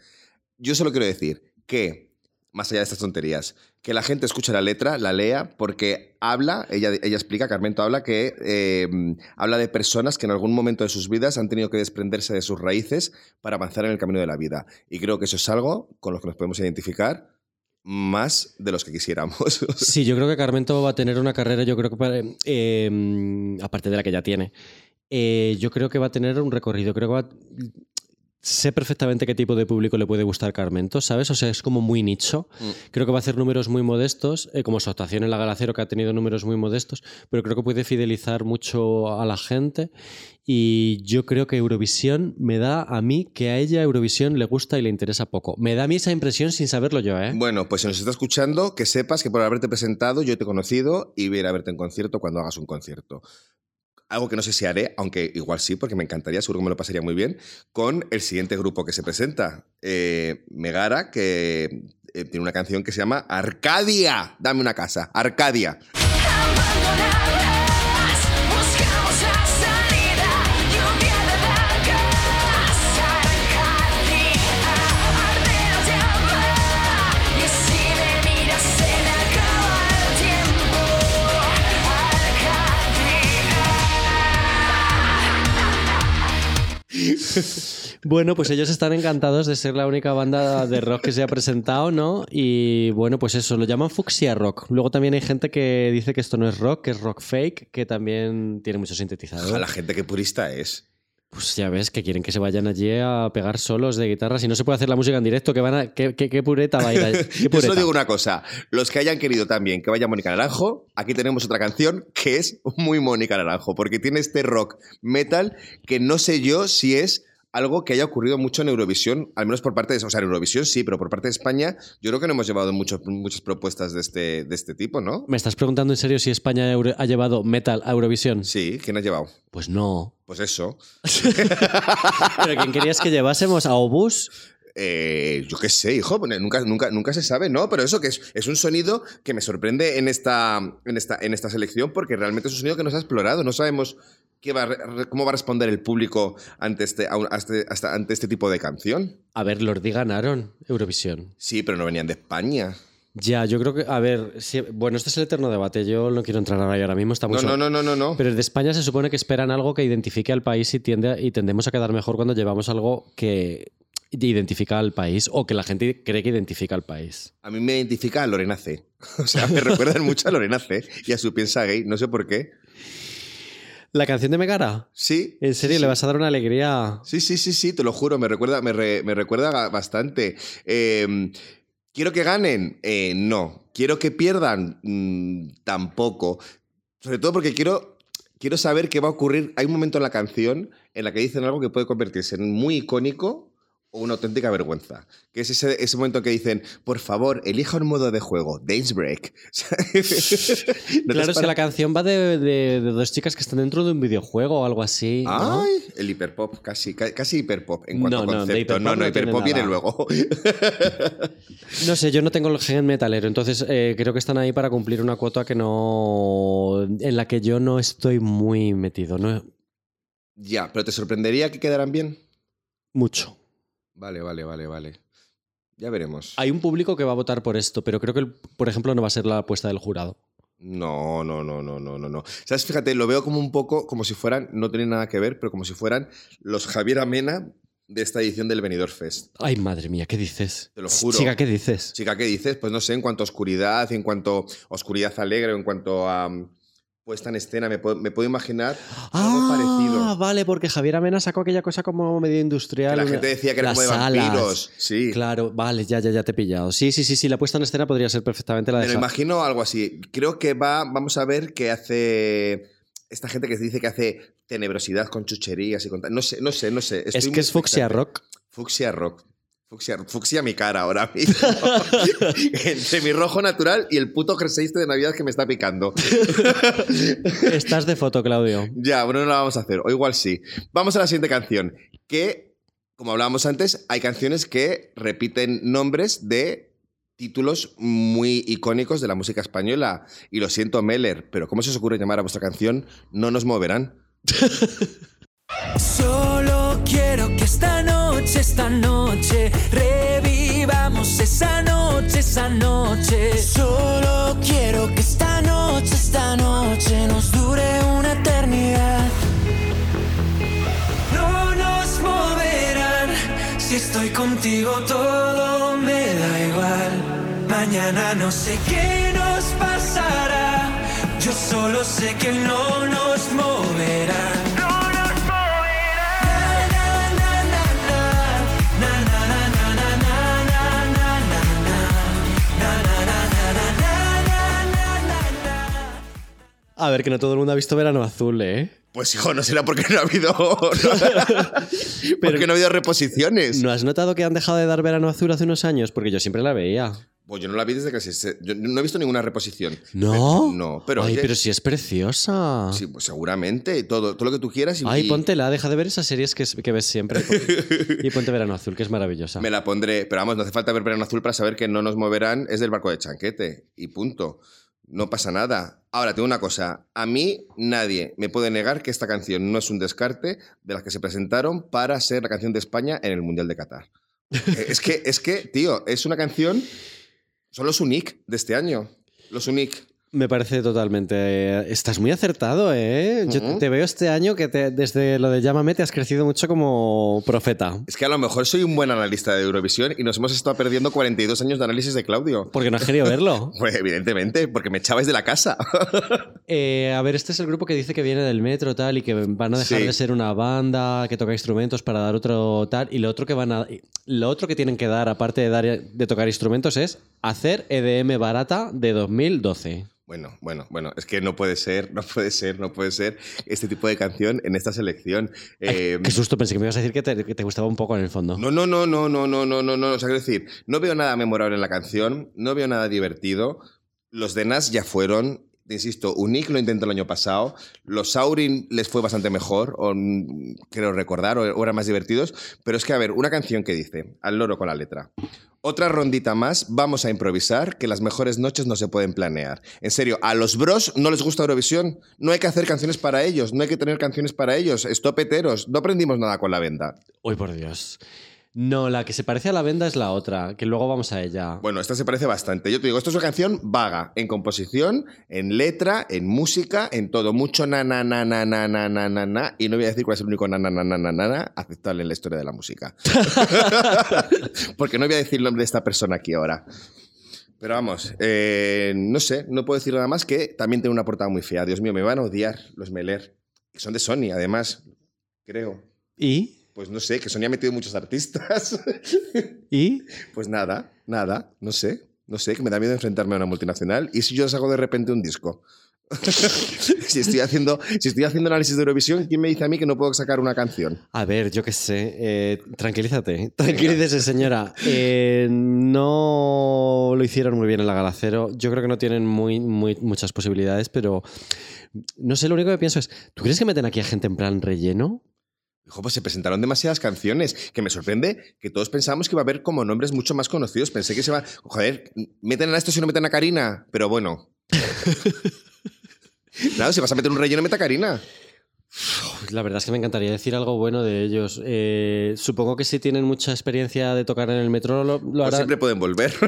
Yo solo quiero decir que, más allá de estas tonterías, que la gente escuche la letra, la lea, porque habla, ella, ella explica, Carmento habla, que eh, habla de personas que en algún momento de sus vidas han tenido que desprenderse de sus raíces para avanzar en el camino de la vida. Y creo que eso es algo con lo que nos podemos identificar más de los que quisiéramos. Sí, yo creo que Carmento va a tener una carrera, yo creo que para- eh, aparte de la que ya tiene, eh, yo creo que va a tener un recorrido. Creo que va, sé perfectamente qué tipo de público le puede gustar Carmento, ¿sabes? O sea, es como muy nicho. Mm. Creo que va a hacer números muy modestos, eh, como su actuación en La Galacero, que ha tenido números muy modestos, pero creo que puede fidelizar mucho a la gente. Y yo creo que Eurovisión me da a mí que a ella Eurovisión le gusta y le interesa poco. Me da a mí esa impresión sin saberlo yo, ¿eh? Bueno, pues si nos está escuchando, que sepas que por haberte presentado yo te he conocido y voy a ir a verte en concierto cuando hagas un concierto. Algo que no sé si haré, aunque igual sí, porque me encantaría, seguro que me lo pasaría muy bien, con el siguiente grupo que se presenta. Eh, Megara, que eh, tiene una canción que se llama Arcadia. Dame una casa. Arcadia. Bueno, pues ellos están encantados de ser la única banda de rock que se ha presentado, ¿no? Y bueno, pues eso, lo llaman fucsia rock. Luego también hay gente que dice que esto no es rock, que es rock fake, que también tiene mucho sintetizador. la gente que purista es. Pues ya ves que quieren que se vayan allí a pegar solos de guitarra. Si no se puede hacer la música en directo, ¿qué, van a, qué, qué- qué pureta va a ir solo digo una cosa. Los que hayan querido también que vaya Mónica Naranjo, aquí tenemos otra canción que es muy Mónica Naranjo, porque tiene este rock metal que no sé yo si es algo que haya ocurrido mucho en Eurovisión, al menos por parte de, o sea, en Eurovisión sí, pero por parte de España, yo creo que no hemos llevado mucho- muchas propuestas de este, de este tipo, ¿no? ¿Me estás preguntando en serio si España ha llevado metal a Eurovisión? Sí, ¿quién ha llevado? Pues no. Pues eso. ¿Pero quién querías que llevásemos? ¿A Obús? Eh, yo qué sé, hijo, nunca, nunca, nunca se sabe, ¿no? Pero eso que es, es un sonido que me sorprende en esta, en, esta, en esta selección porque realmente es un sonido que no se ha explorado. No sabemos qué va cómo va a responder el público ante este, este- hasta- ante este tipo de canción. A ver, Lordi ganaron Eurovisión. Sí, pero no venían de España. Ya, yo creo que, a ver, bueno, este es el eterno debate. Yo no quiero entrar ahí ahora mismo, está muy No, no, no, no, no, no. Pero de España se supone que esperan algo que identifique al país y, tiende a- y tendemos a quedar mejor cuando llevamos algo que identifica al país o que la gente cree que identifica al país. A mí me identifica a Lorena C. O sea, me recuerdan mucho a Lorena C y a su piensa gay, no sé por qué. ¿La canción de Megara? Sí. ¿En serio? sí, ¿Le vas a dar una alegría? Sí, sí, sí, sí, te lo juro, me recuerda, me, re- me recuerda bastante. Eh, ¿Quiero que ganen? Eh, no. ¿Quiero que pierdan? Mm, tampoco. Sobre todo porque quiero, quiero saber qué va a ocurrir. Hay un momento en la canción en la que dicen algo que puede convertirse en muy icónico o una auténtica vergüenza. Que es ese, ese momento que dicen, por favor, elija un modo de juego, Dance Break. ¿No te claro, es que la canción va de, de- de dos chicas que están dentro de un videojuego o algo así. ¿no? Ay, el hiperpop, casi, ca- casi hiperpop en cuanto No, a no, concepto. no, no, hiperpop viene luego. No sé, yo no tengo el gen metalero, entonces eh, creo que están ahí para cumplir una cuota que no. en la que yo no estoy muy metido, no ya, pero ¿te sorprendería que quedaran bien? mucho. Vale, vale, vale, vale. Ya veremos. Hay un público que va a votar por esto, pero creo que, por ejemplo, no va a ser la apuesta del jurado. No, no, no, no, no, no, no. ¿Sabes? Fíjate, lo veo como un poco como si fueran, no tiene nada que ver, pero como si fueran los Javier Amena de esta edición del Benidorm Fest. Ay, madre mía, ¿qué dices? Te lo juro. Chica, ¿qué dices? Chica, ¿qué dices? Pues no sé, en cuanto a oscuridad, en cuanto a oscuridad alegre, en cuanto a puesta en escena, me puedo, me puedo imaginar algo Ah, parecido. vale, porque Javier Amena sacó aquella cosa como medio industrial. Que la una- gente decía que era como de vampiros. Sí. Claro, vale, ya, ya, ya te he pillado. Sí, sí, sí, sí, la puesta en escena podría ser perfectamente la Me de lo Ja- imagino algo así. Creo que va, vamos a ver qué hace esta gente que dice que hace tenebrosidad con chucherías y con tal. No sé, no sé, no sé. Estoy Es que es fucsia rock. Fucsia rock. Fucsia, fucsia mi cara ahora mismo. Entre mi rojo natural y el puto jersey este de Navidad que me está picando. Estás de foto, Claudio. ya, bueno, no la vamos a hacer. O igual sí. Vamos a la siguiente canción. Que, como hablábamos antes, hay canciones que repiten nombres de títulos muy icónicos de la música española. Y lo siento, Meller, pero ¿cómo se os ocurre llamar a vuestra canción No nos moverán? Solo quiero que esta noche, esta noche revivamos esa noche, esa noche. Solo quiero que esta noche, esta noche nos dure una eternidad. No nos moverán si estoy contigo todo me da igual. Mañana no sé qué nos pasará. Yo solo sé que no nos moverán. A ver, que no todo el mundo ha visto Verano Azul, ¿eh? Pues hijo, no será porque no ha habido. porque no ha habido reposiciones. ¿No has notado que han dejado de dar Verano Azul hace unos años? Porque yo siempre la veía. Pues yo no la vi desde que se. se- yo no he visto ninguna reposición. ¿No? No, pero. Ay, oye, pero si es preciosa. Sí, pues seguramente. Todo, todo lo que tú quieras. Y, Ay, póntela, deja de ver esas series que, que ves siempre. y ponte Verano Azul, que es maravillosa. Me la pondré. Pero vamos, no hace falta ver Verano Azul para saber que no nos moverán. Es del barco de Chanquete. Y punto. No pasa nada. Ahora, tengo una cosa. A mí nadie me puede negar que esta canción no es un descarte de las que se presentaron para ser la canción de España en el Mundial de Qatar. Eh, es que, es que, tío, es una canción. Son los Unique de este año. Los Unique. Me parece totalmente. Estás muy acertado, ¿eh? Yo te veo este año que te- desde lo de Llámame te has crecido mucho como profeta. Es que a lo mejor soy un buen analista de Eurovisión y nos hemos estado perdiendo 42 años de análisis de Claudio. Porque no has querido verlo. Pues evidentemente, porque me echabais de la casa. Eh, a ver, este es el grupo que dice que viene del metro tal y que van a dejar Sí. de ser una banda que toca instrumentos para dar otro tal y lo otro que van a lo otro que tienen que dar aparte de dar de tocar instrumentos es hacer EDM barata de 2012. Bueno, bueno, bueno, es que no puede ser, no puede ser, no puede ser este tipo de canción en esta selección. Eh, Qué susto, pensé que me ibas a decir que te, que te gustaba un poco en el fondo. no, no, no, no, no, no, no, no, no. O sea, quiero decir, no veo nada memorable en la canción, no veo nada divertido. Los de Nas ya fueron. Insisto, Unique lo intentó el año pasado. Los Saurin les fue bastante mejor, o, mm, creo recordar, o, eran más divertidos. Pero es que, a ver, una canción que dice, al loro con la letra. Otra rondita más, vamos a improvisar, que las mejores noches no se pueden planear. En serio, a los bros no les gusta Eurovisión. No hay que hacer canciones para ellos, no hay que tener canciones para ellos. Estopeteros, no aprendimos nada con la venda. Uy, por Dios. No, la que se parece a la venda es la otra, que luego vamos a ella. Bueno, esta se parece bastante. Yo te digo, esto es una canción vaga, en composición, en letra, en música, en todo. Mucho na na na na na na na na na. Y no voy a decir cuál es el único na na na na na na, aceptable en la historia de la música. Porque no voy a decir el nombre de esta persona aquí ahora. Pero vamos, eh, no sé, no puedo decir nada más que también tiene una portada muy fea. Dios mío, me van a odiar los Meler. Que son de Sony, además, creo. ¿Y? Pues no sé, que Sony ha metido muchos artistas. ¿Y? Pues nada, nada, no sé, no sé, que me da miedo enfrentarme a una multinacional. ¿Y si yo saco de repente un disco? si, estoy haciendo, si estoy haciendo análisis de Eurovisión, ¿quién me dice a mí que no puedo sacar una canción? A ver, yo qué sé. eh, tranquilízate. Tranquilícese, señora. Eh, no lo hicieron muy bien en la Galacero. Yo creo que no tienen muy, muy, muchas posibilidades, pero no sé, lo único que pienso es, ¿tú crees que meten aquí a gente en plan relleno? Hijo, pues se presentaron demasiadas canciones, que me sorprende que todos pensamos que iba a haber como nombres mucho más conocidos. Pensé que se va... Joder, meten a esto si no meten a Karina, pero bueno. claro, si vas a meter un relleno, meta a Karina. La verdad es que me encantaría decir algo bueno de ellos. Eh, supongo que si tienen mucha experiencia de tocar en el metro, lo, lo Pues harán. siempre pueden volver.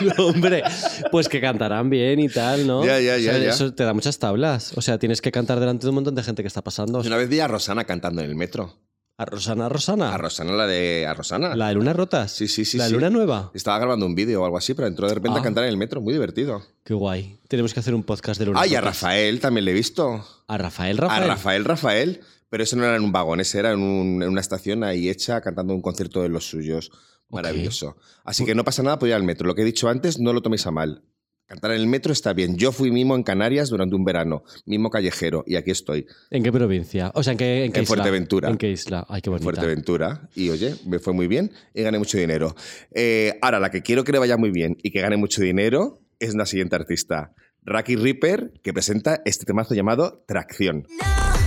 No, hombre, pues que cantarán bien y tal, ¿no? Ya, ya, O sea, ya, ya. Eso te da muchas tablas. O sea, tienes que cantar delante de un montón de gente que está pasando. Una vez vi a Rosana cantando en el metro. A Rosana, Rosana. A Rosana, la de... A Rosana. La de Luna Rotas. Sí, sí, sí, La de sí. Luna Nueva. Estaba grabando un vídeo o algo así, pero entró de repente Ah. a cantar en el metro. Muy divertido. Qué guay. Tenemos que hacer un podcast de Luna Ah, y a. Rafael también le he visto. A Rafael, Rafael. A Rafael, Rafael. Pero ese no era en un vagón, ese era en, un- en una estación ahí hecha cantando un concierto de los suyos. Maravilloso. Así que no pasa nada por ir al metro. Lo que he dicho antes, no lo toméis a mal. Cantar en el metro está bien. Yo fui mimo en Canarias durante un verano, mimo callejero, y aquí estoy, ¿En qué provincia? O sea, ¿en qué, en qué En isla? Fuerteventura. ¿En qué isla? Ay, qué en bonita. Fuerteventura. Y oye, me fue muy bien y gané mucho dinero. Eh, ahora, la que quiero que le vaya muy bien y que gane mucho dinero es la siguiente artista, Raki Ripper, que presenta este temazo llamado Tracción. No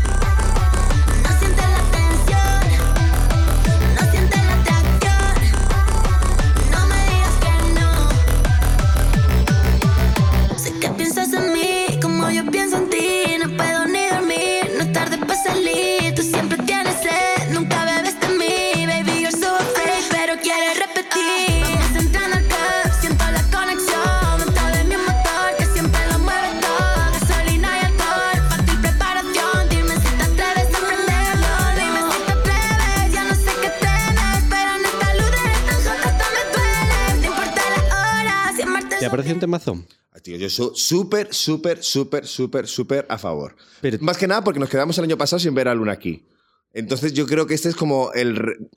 Tío, yo soy súper, súper, súper, súper, súper a favor. Pero- Más que nada porque nos quedamos el año pasado sin ver a Luna aquí. Entonces yo creo que este es como el,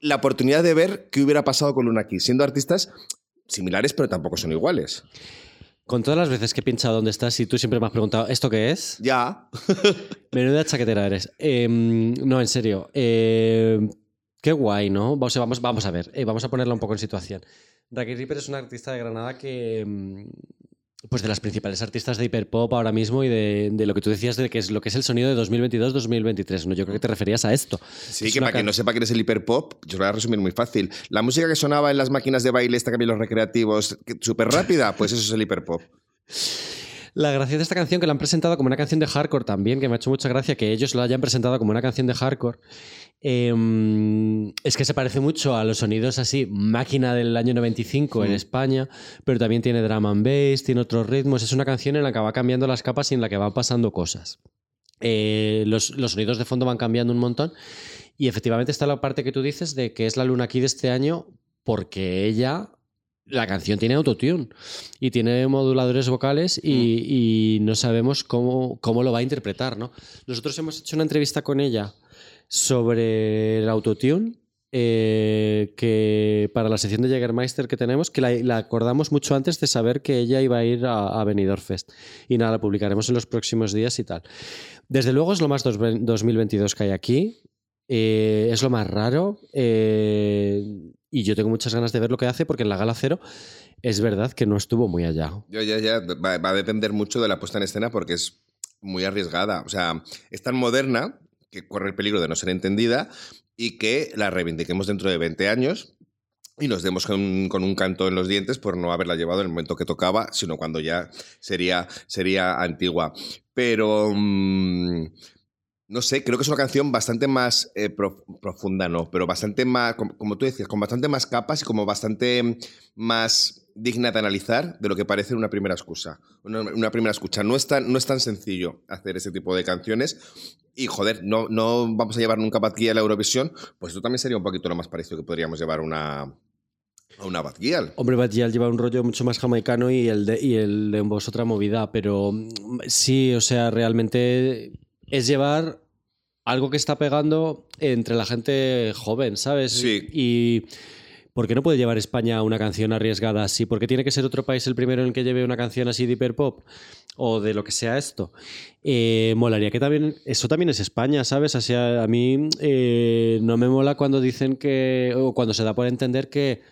la oportunidad de ver qué hubiera pasado con Luna aquí, siendo artistas similares pero tampoco son iguales. Con todas las veces que he pinchado dónde estás y tú siempre me has preguntado, ¿esto qué es? Ya. Menuda chaquetera eres. Em, no, en serio. Em, qué guay, ¿no? O sea, vamos, vamos a ver. eh, vamos a ponerla un poco en situación. Raki Ripper es una artista de Granada que. em, Pues de las principales artistas de hiperpop ahora mismo y de, de lo que tú decías de que es lo que es el sonido de 2022-2023. ¿no? Yo creo que te referías a esto. Sí, Es que para quien no sepa qué es el hiperpop, yo lo voy a resumir muy fácil. La música que sonaba en las máquinas de baile, esta que los recreativos, súper rápida, pues eso es el hiperpop. La gracia de esta canción que la han presentado como una canción de hardcore también, que me ha hecho mucha gracia que ellos lo hayan presentado como una canción de hardcore, eh, es que se parece mucho a los sonidos así, máquina del año 95 en España, pero también tiene drum and bass, tiene otros ritmos, es una canción en la que va cambiando las capas y en la que van pasando cosas. Eh, los, los sonidos de fondo van cambiando un montón y efectivamente está la parte que tú dices de que es la luna aquí de este año porque ella la canción tiene autotune y tiene moduladores vocales y, y no sabemos cómo, cómo lo va a interpretar, ¿no? Nosotros hemos hecho una entrevista con ella sobre el autotune eh, que para la sección de Jägermeister que tenemos, que la, la acordamos mucho antes de saber que ella iba a ir a, a Benidorm Fest. Y nada, la publicaremos en los próximos días y tal. Desde luego es lo más dos- 2022 que hay aquí. Eh, es lo más raro. Eh, y yo tengo muchas ganas de ver lo que hace porque en la gala cero es verdad que no estuvo muy allá. Yo ya, ya, va, a depender mucho de la puesta en escena porque es muy arriesgada. O sea, es tan moderna que corre el peligro de no ser entendida y que la reivindiquemos dentro de 20 años y nos demos con, con un canto en los dientes por no haberla llevado en el momento que tocaba, sino cuando ya sería, sería antigua. Pero... no sé, creo que es una canción bastante más eh, pro- profunda, no, pero bastante más, como, tú decías, con bastante más capas y como bastante más digna de analizar de lo que parece una primera excusa, una, una primera escucha. No es, tan, no es tan sencillo hacer ese tipo de canciones y, joder, no, no vamos a llevar nunca Gyal a la Eurovisión, pues esto también sería un poquito lo más parecido que podríamos llevar una, a una Bad Gyal. Hombre, Bad Gyal lleva un rollo mucho más jamaicano y el de, y el de vos otra movida, pero mm, sí, o sea, realmente es llevar algo que está pegando entre la gente joven, ¿sabes? Sí. Y ¿por qué no puede llevar España una canción arriesgada así? ¿Por qué tiene que ser otro país el primero en el que lleve una canción así de hiperpop? O de lo que sea esto. Eh, molaría que también. Eso también es España, ¿sabes? Sea, a mí eh, no me mola cuando dicen que. o cuando se da por entender que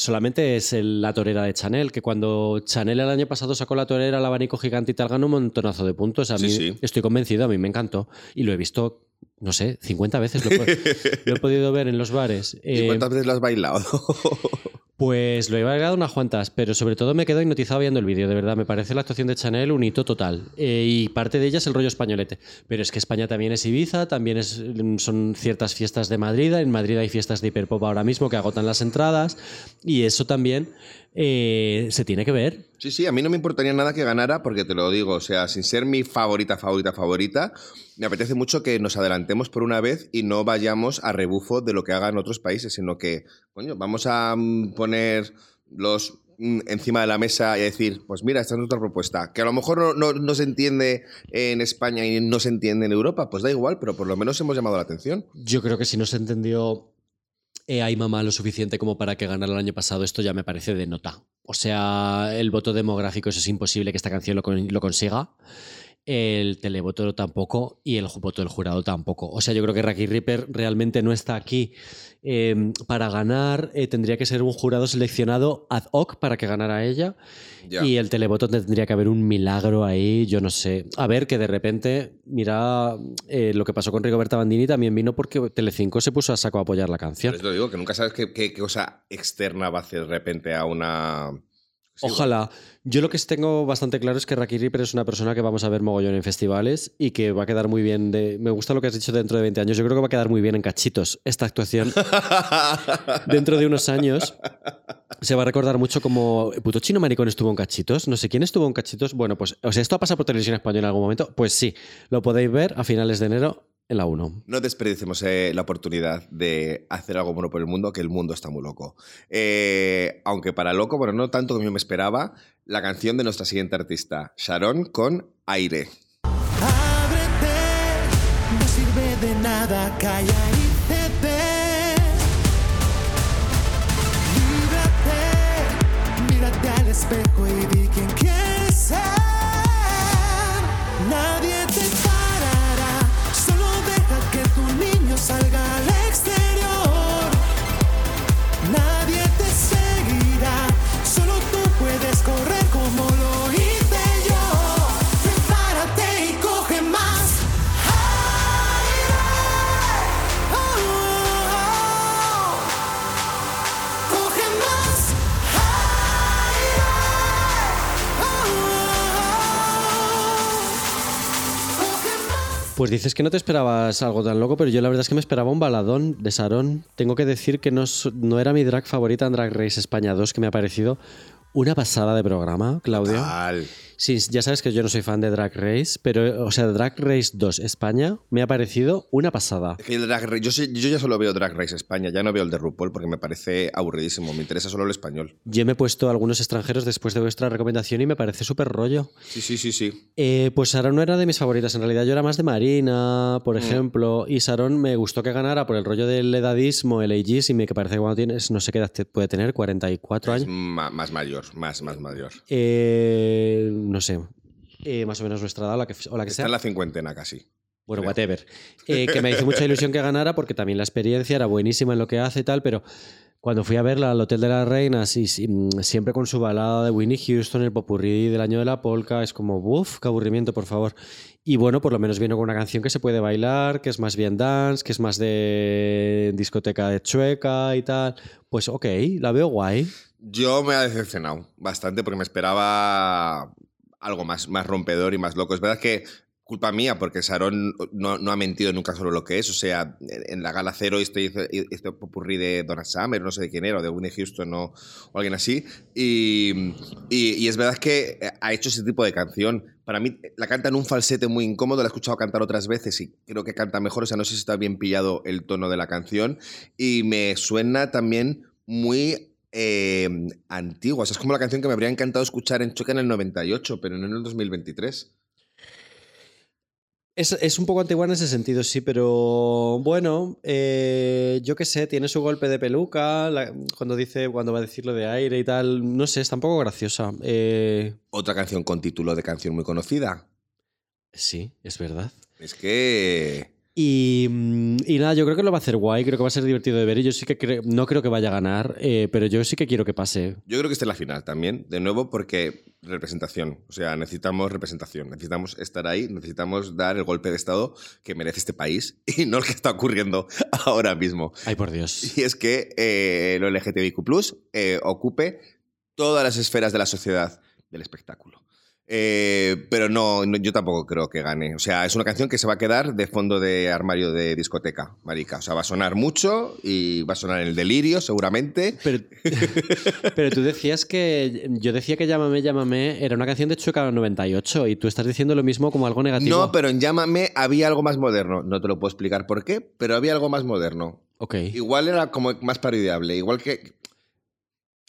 solamente es el- la torera de Chanel, que cuando Chanel el año pasado sacó la torera, el abanico gigante y tal, ganó un montonazo de puntos. A Sí, mí sí. estoy convencido, a mí me encantó. Y lo he visto, no sé, 50 veces lo, he po- lo he podido ver en los bares. ¿Y Eh, cuántas veces lo has bailado? pues lo he bailado unas cuantas, pero sobre todo me quedo hipnotizado viendo el vídeo, de verdad. Me parece la actuación de Chanel un hito total. Eh, y parte de ella es el rollo españolete. Pero es que España también es Ibiza, también es, son ciertas fiestas de Madrid. En Madrid hay fiestas de hiperpop ahora mismo que agotan las entradas. Y eso también eh, se tiene que ver. Sí, sí, a mí no me importaría nada que ganara, porque te lo digo, o sea, sin ser mi favorita, favorita, favorita, me apetece mucho que nos adelantemos por una vez y no vayamos a rebufo de lo que hagan otros países, sino que, coño, vamos a mm, poner los mm, encima de la mesa y a decir, pues mira, esta es nuestra propuesta, que a lo mejor no, no- no se entiende en España y no se entiende en Europa, pues da igual, pero por lo menos hemos llamado la atención. Yo creo que si no se entendió eh, Ay Mamá lo suficiente como para que ganara el año pasado, esto ya me parece de nota. O sea, el voto demográfico, es imposible que esta canción lo, lo consiga. El televoto tampoco y el voto del jurado tampoco. O sea, yo creo que Raki Ripper realmente no está aquí eh, para ganar. eh, tendría que ser un jurado seleccionado ad hoc para que ganara ella. Y el televoto tendría que haber un milagro ahí, yo no sé. A ver, que de repente, mira, eh, lo que pasó con Rigoberta Bandini también vino porque Telecinco se puso a saco a apoyar la canción. eso te digo, que nunca sabes qué, qué- qué cosa externa va a hacer de repente a una... Sí, Ojalá. Yo lo que tengo bastante claro es que Raki Ripper es una persona que vamos a ver mogollón en festivales y que va a quedar muy bien. De... Me gusta lo que has dicho dentro de 20 años. Yo creo que va a quedar muy bien en cachitos esta actuación. dentro de unos años se va a recordar mucho como puto chino maricón estuvo en cachitos. No sé quién estuvo en cachitos. Bueno, pues, o sea, esto ha pasado por televisión española en algún momento. Pues sí, lo podéis ver a finales de enero en la 1. No desperdicemos eh, la oportunidad de hacer algo bueno por el mundo, que el mundo está muy loco. Eh, aunque para loco, bueno, no tanto como yo me esperaba, la canción de nuestra siguiente artista, Sharon, con Aire. Ábrete, no sirve de nada callar y. Líbrate, mírate al espejo y di quién quieres ser. Pues dices que no te esperabas algo tan loco, pero yo la verdad es que me esperaba un baladón de Sarón. Tengo que decir que no, no era mi drag favorita en Drag Race España 2, que me ha parecido una pasada de programa, Claudio. Tal. Sí, ya sabes que yo no soy fan de Drag Race, pero, o sea, Drag Race 2 España me ha parecido una pasada. Es que el Drag Race- yo, sé- yo ya solo veo Drag Race España, ya no veo el de RuPaul porque me parece aburridísimo, me interesa solo el español. Yo me he puesto algunos extranjeros después de vuestra recomendación y me parece súper rollo. Sí, sí, sí, sí. Eh, pues Sarón no era de mis favoritas, en realidad yo era más de Marina, por ejemplo, y Sarón me gustó que ganara por el rollo del edadismo, el ageism, y que parece que cuando tienes, no sé qué edad te- puede tener, 44 Es años. más mayor, más, más mayor. Eh, no sé, eh, más o menos nuestra edad o la que, o la que Está sea. en la cincuentena casi. Bueno, creo. whatever. Eh, que me hizo mucha ilusión que ganara porque también la experiencia era buenísima en lo que hace y tal, pero Cuando fui a verla al Hotel de las Reinas y mm, siempre con su balada de Winnie Houston, el popurrí del año de la polka, es como, uff, qué aburrimiento, por favor. Y bueno, por lo menos vino con una canción que se puede bailar, que es más bien dance, que es más de discoteca de chueca y tal. Pues ok, la veo guay. Yo me ha decepcionado bastante porque me esperaba algo más, más rompedor y más loco. Es verdad que culpa mía porque Sarón no, no ha mentido nunca sobre lo que es. O sea, en la gala cero este, este popurrí de Donna Summer, no sé de quién era, o de Winnie Houston o, o alguien así. Y, y- y es verdad que ha hecho ese tipo de canción. Para mí la canta en un falsete muy incómodo, la he escuchado cantar otras veces y creo que canta mejor. O sea, no sé si está bien pillado el tono de la canción. Y me suena también muy eh, antigua. O sea, es como la canción que me habría encantado escuchar en Choca en el 98, pero no en el 2023. Es, es un poco antigua en ese sentido, sí, pero bueno, eh, yo qué sé, tiene su golpe de peluca, la- cuando dice, cuando va a decir lo de aire y tal, no sé, está un poco graciosa. Eh, Otra canción con título de canción muy conocida. sí, es verdad. Es que... Y, mm, y nada, yo creo que lo va a hacer guay, creo que va a ser divertido de ver y yo sí que creo, no creo que vaya a ganar, eh, pero yo sí que quiero que pase. Yo creo que esta es la final también, de nuevo, porque representación. O sea, necesitamos representación, necesitamos estar ahí, necesitamos dar el golpe de Estado que merece este país y no el que está ocurriendo ahora mismo. Ay, por Dios. Y es que eh, lo LGTBIQ eh, ocupe todas las esferas de la sociedad del espectáculo. Eh, pero no, no, yo tampoco creo que gane. O sea, es una canción que se va a quedar de fondo de armario de discoteca, marica. O sea, va a sonar mucho y va a sonar en el delirio, seguramente. Pero, pero tú decías que. Yo decía que Llámame, Llámame era una canción de Chueca 98 y tú estás diciendo lo mismo como algo negativo. No, pero en Llámame había algo más moderno. No te lo puedo explicar por qué, pero había algo más moderno. Ok. Igual era como más parodiable. Igual que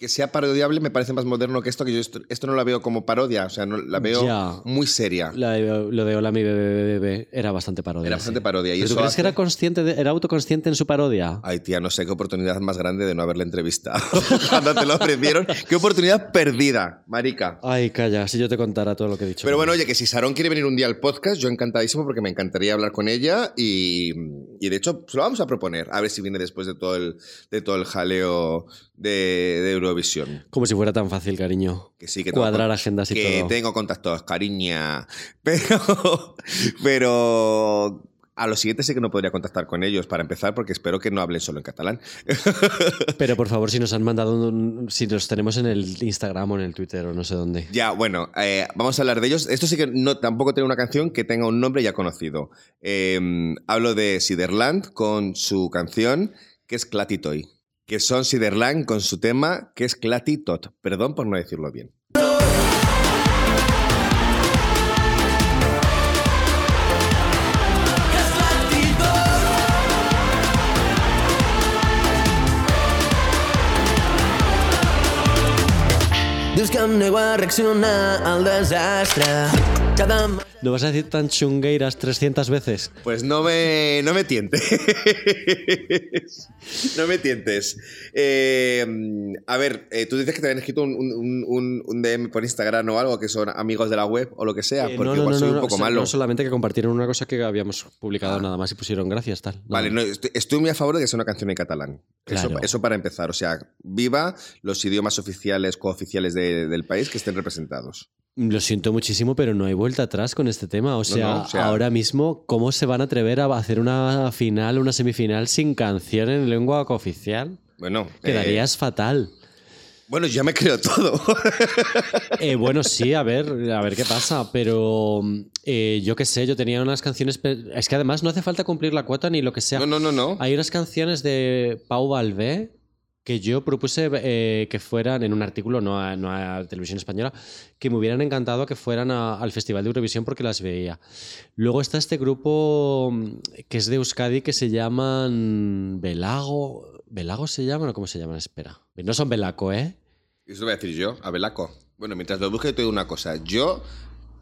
que sea parodiable me parece más moderno que esto, que yo esto, esto no la veo como parodia, o sea, no, la veo Ya. muy seria. La lo de Hola mi bebé, bebé, bebé era bastante parodia. Era bastante sí. parodia. Y ¿Pero eso tú crees hace- que era consciente, de- era autoconsciente en su parodia? Ay, tía, no sé qué oportunidad más grande de no haberle entrevistado cuando te lo ofrecieron. Qué oportunidad perdida, marica. Ay, calla, si yo te contara todo lo que he dicho. Pero bueno, oye, que si Sarón quiere venir un día al podcast, yo encantadísimo porque me encantaría hablar con ella y, y de hecho se lo vamos a proponer, a ver si viene después de todo el, de todo el jaleo de, de Eurovisión. Como si fuera tan fácil, cariño. Que sí, que Cuadrar agendas y que todo. tengo contactos, cariña. Pero, pero a los siguientes sí que no podría contactar con ellos para empezar porque espero que no hablen solo en catalán. Pero por favor, si nos han mandado, un- si los tenemos en el Instagram o en el Twitter o no sé dónde. Ya, bueno, eh, vamos a hablar de ellos. Esto sí que no, tampoco tiene una canción que tenga un nombre ya conocido. Eh, hablo de Siderland con su canción que es Clatitoy. Que son Siderland con su tema que es Clatitot. Perdón por no decirlo bien. Dius que em nego a reaccionar al desastre. Cada ma- ¿No vas a decir tan chungueiras 300 veces? Pues no me, no me tientes. no me tientes. Eh, a ver, eh, tú dices que te habían escrito un, un- un- un DM por Instagram o algo, que son amigos de la web o lo que sea, Eh, porque igual soy un poco o sea, malo. no, solamente que compartieron una cosa que habíamos publicado nada más y pusieron gracias, tal. Vale, no, estoy, estoy muy a favor de que sea una canción en catalán. Eso para empezar. O sea, viva los idiomas oficiales, cooficiales de- del país que estén representados. Lo siento muchísimo, pero no hay vuelta atrás con este tema. O sea, no, o sea- ahora mismo, ¿cómo se van a atrever a hacer una final, una semifinal sin canción en lengua cooficial? Bueno, eh, Quedarías fatal. bueno, ya me creo todo. Eh, bueno, sí, a ver, a ver qué pasa, pero eh, yo qué sé, yo tenía unas canciones... Es que además no hace falta cumplir la cuota ni lo que sea. no, no, no, no. Hay unas canciones de Pau Valvé que yo propuse eh, que fueran en un artículo, no a, no Televisión Española, que me hubieran encantado que fueran a- al Festival de Eurovisión porque las veía. Luego está este grupo mm, que es de Euskadi que se llaman Belago. ¿Belago se llaman o cómo se llaman? Espera. No son Belaco, ¿eh? Eso voy a decir yo, a Belaco. Bueno, mientras lo busque, te digo una cosa. Yo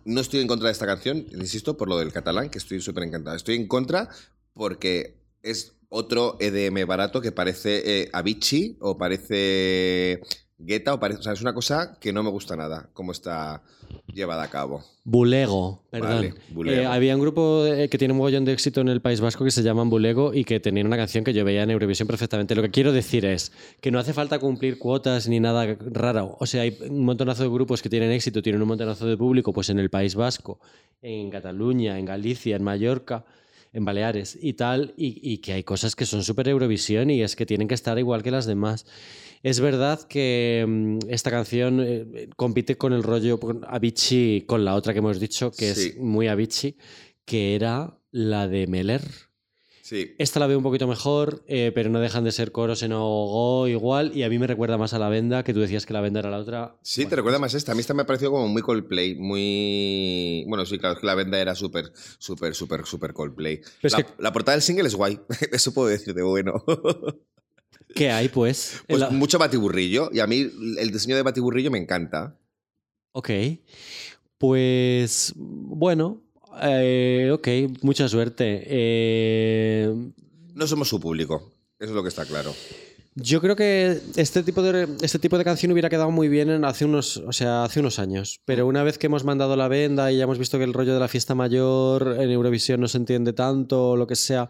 no estoy en contra de esta canción, insisto, por lo del catalán, que estoy súper encantado. Estoy en contra porque es otro EDM barato que parece eh, Avicii o parece gueta o parece. O sea, es una cosa que no me gusta nada, cómo está llevada a cabo. Bulego, perdón. Vale, Bulego. Eh, había un grupo que tiene un mogollón de éxito en el País Vasco que se llaman Bulego y que tenían una canción que yo veía en Eurovisión perfectamente. Lo que quiero decir es que no hace falta cumplir cuotas ni nada raro. O sea, hay un montonazo de grupos que tienen éxito, tienen un montonazo de público, pues en el País Vasco, en Cataluña, en Galicia, en Mallorca, en Baleares y tal, y, y que hay cosas que son súper Eurovisión y es que tienen que estar igual que las demás. Es verdad que mm, esta canción eh, compite con el rollo con Avicii, con la otra que hemos dicho, que Sí. es muy Avicii, que era la de Meller. Sí. Esta la veo un poquito mejor, eh, pero no dejan de ser coros en Ogo igual, y a mí me recuerda más a la venda, que tú decías que la venda era la otra. Sí, te recuerda más esta. A mí esta me ha parecido como muy Coldplay, muy... Bueno, sí, claro, es que la venda era súper, súper, súper, súper Coldplay. la, que- la portada del single es guay, eso puedo decir de bueno. ¿Qué hay, pues? Pues La- mucho batiburrillo, y a mí el diseño de batiburrillo me encanta. Ok. Pues bueno, eh, ok, mucha suerte. Eh, No somos su público, eso es lo que está claro. yo creo que este tipo de este tipo de canción hubiera quedado muy bien en hace unos, o sea, hace unos años. Pero una vez que hemos mandado la venda y ya hemos visto que el rollo de la fiesta mayor en Eurovisión no se entiende tanto o lo que sea.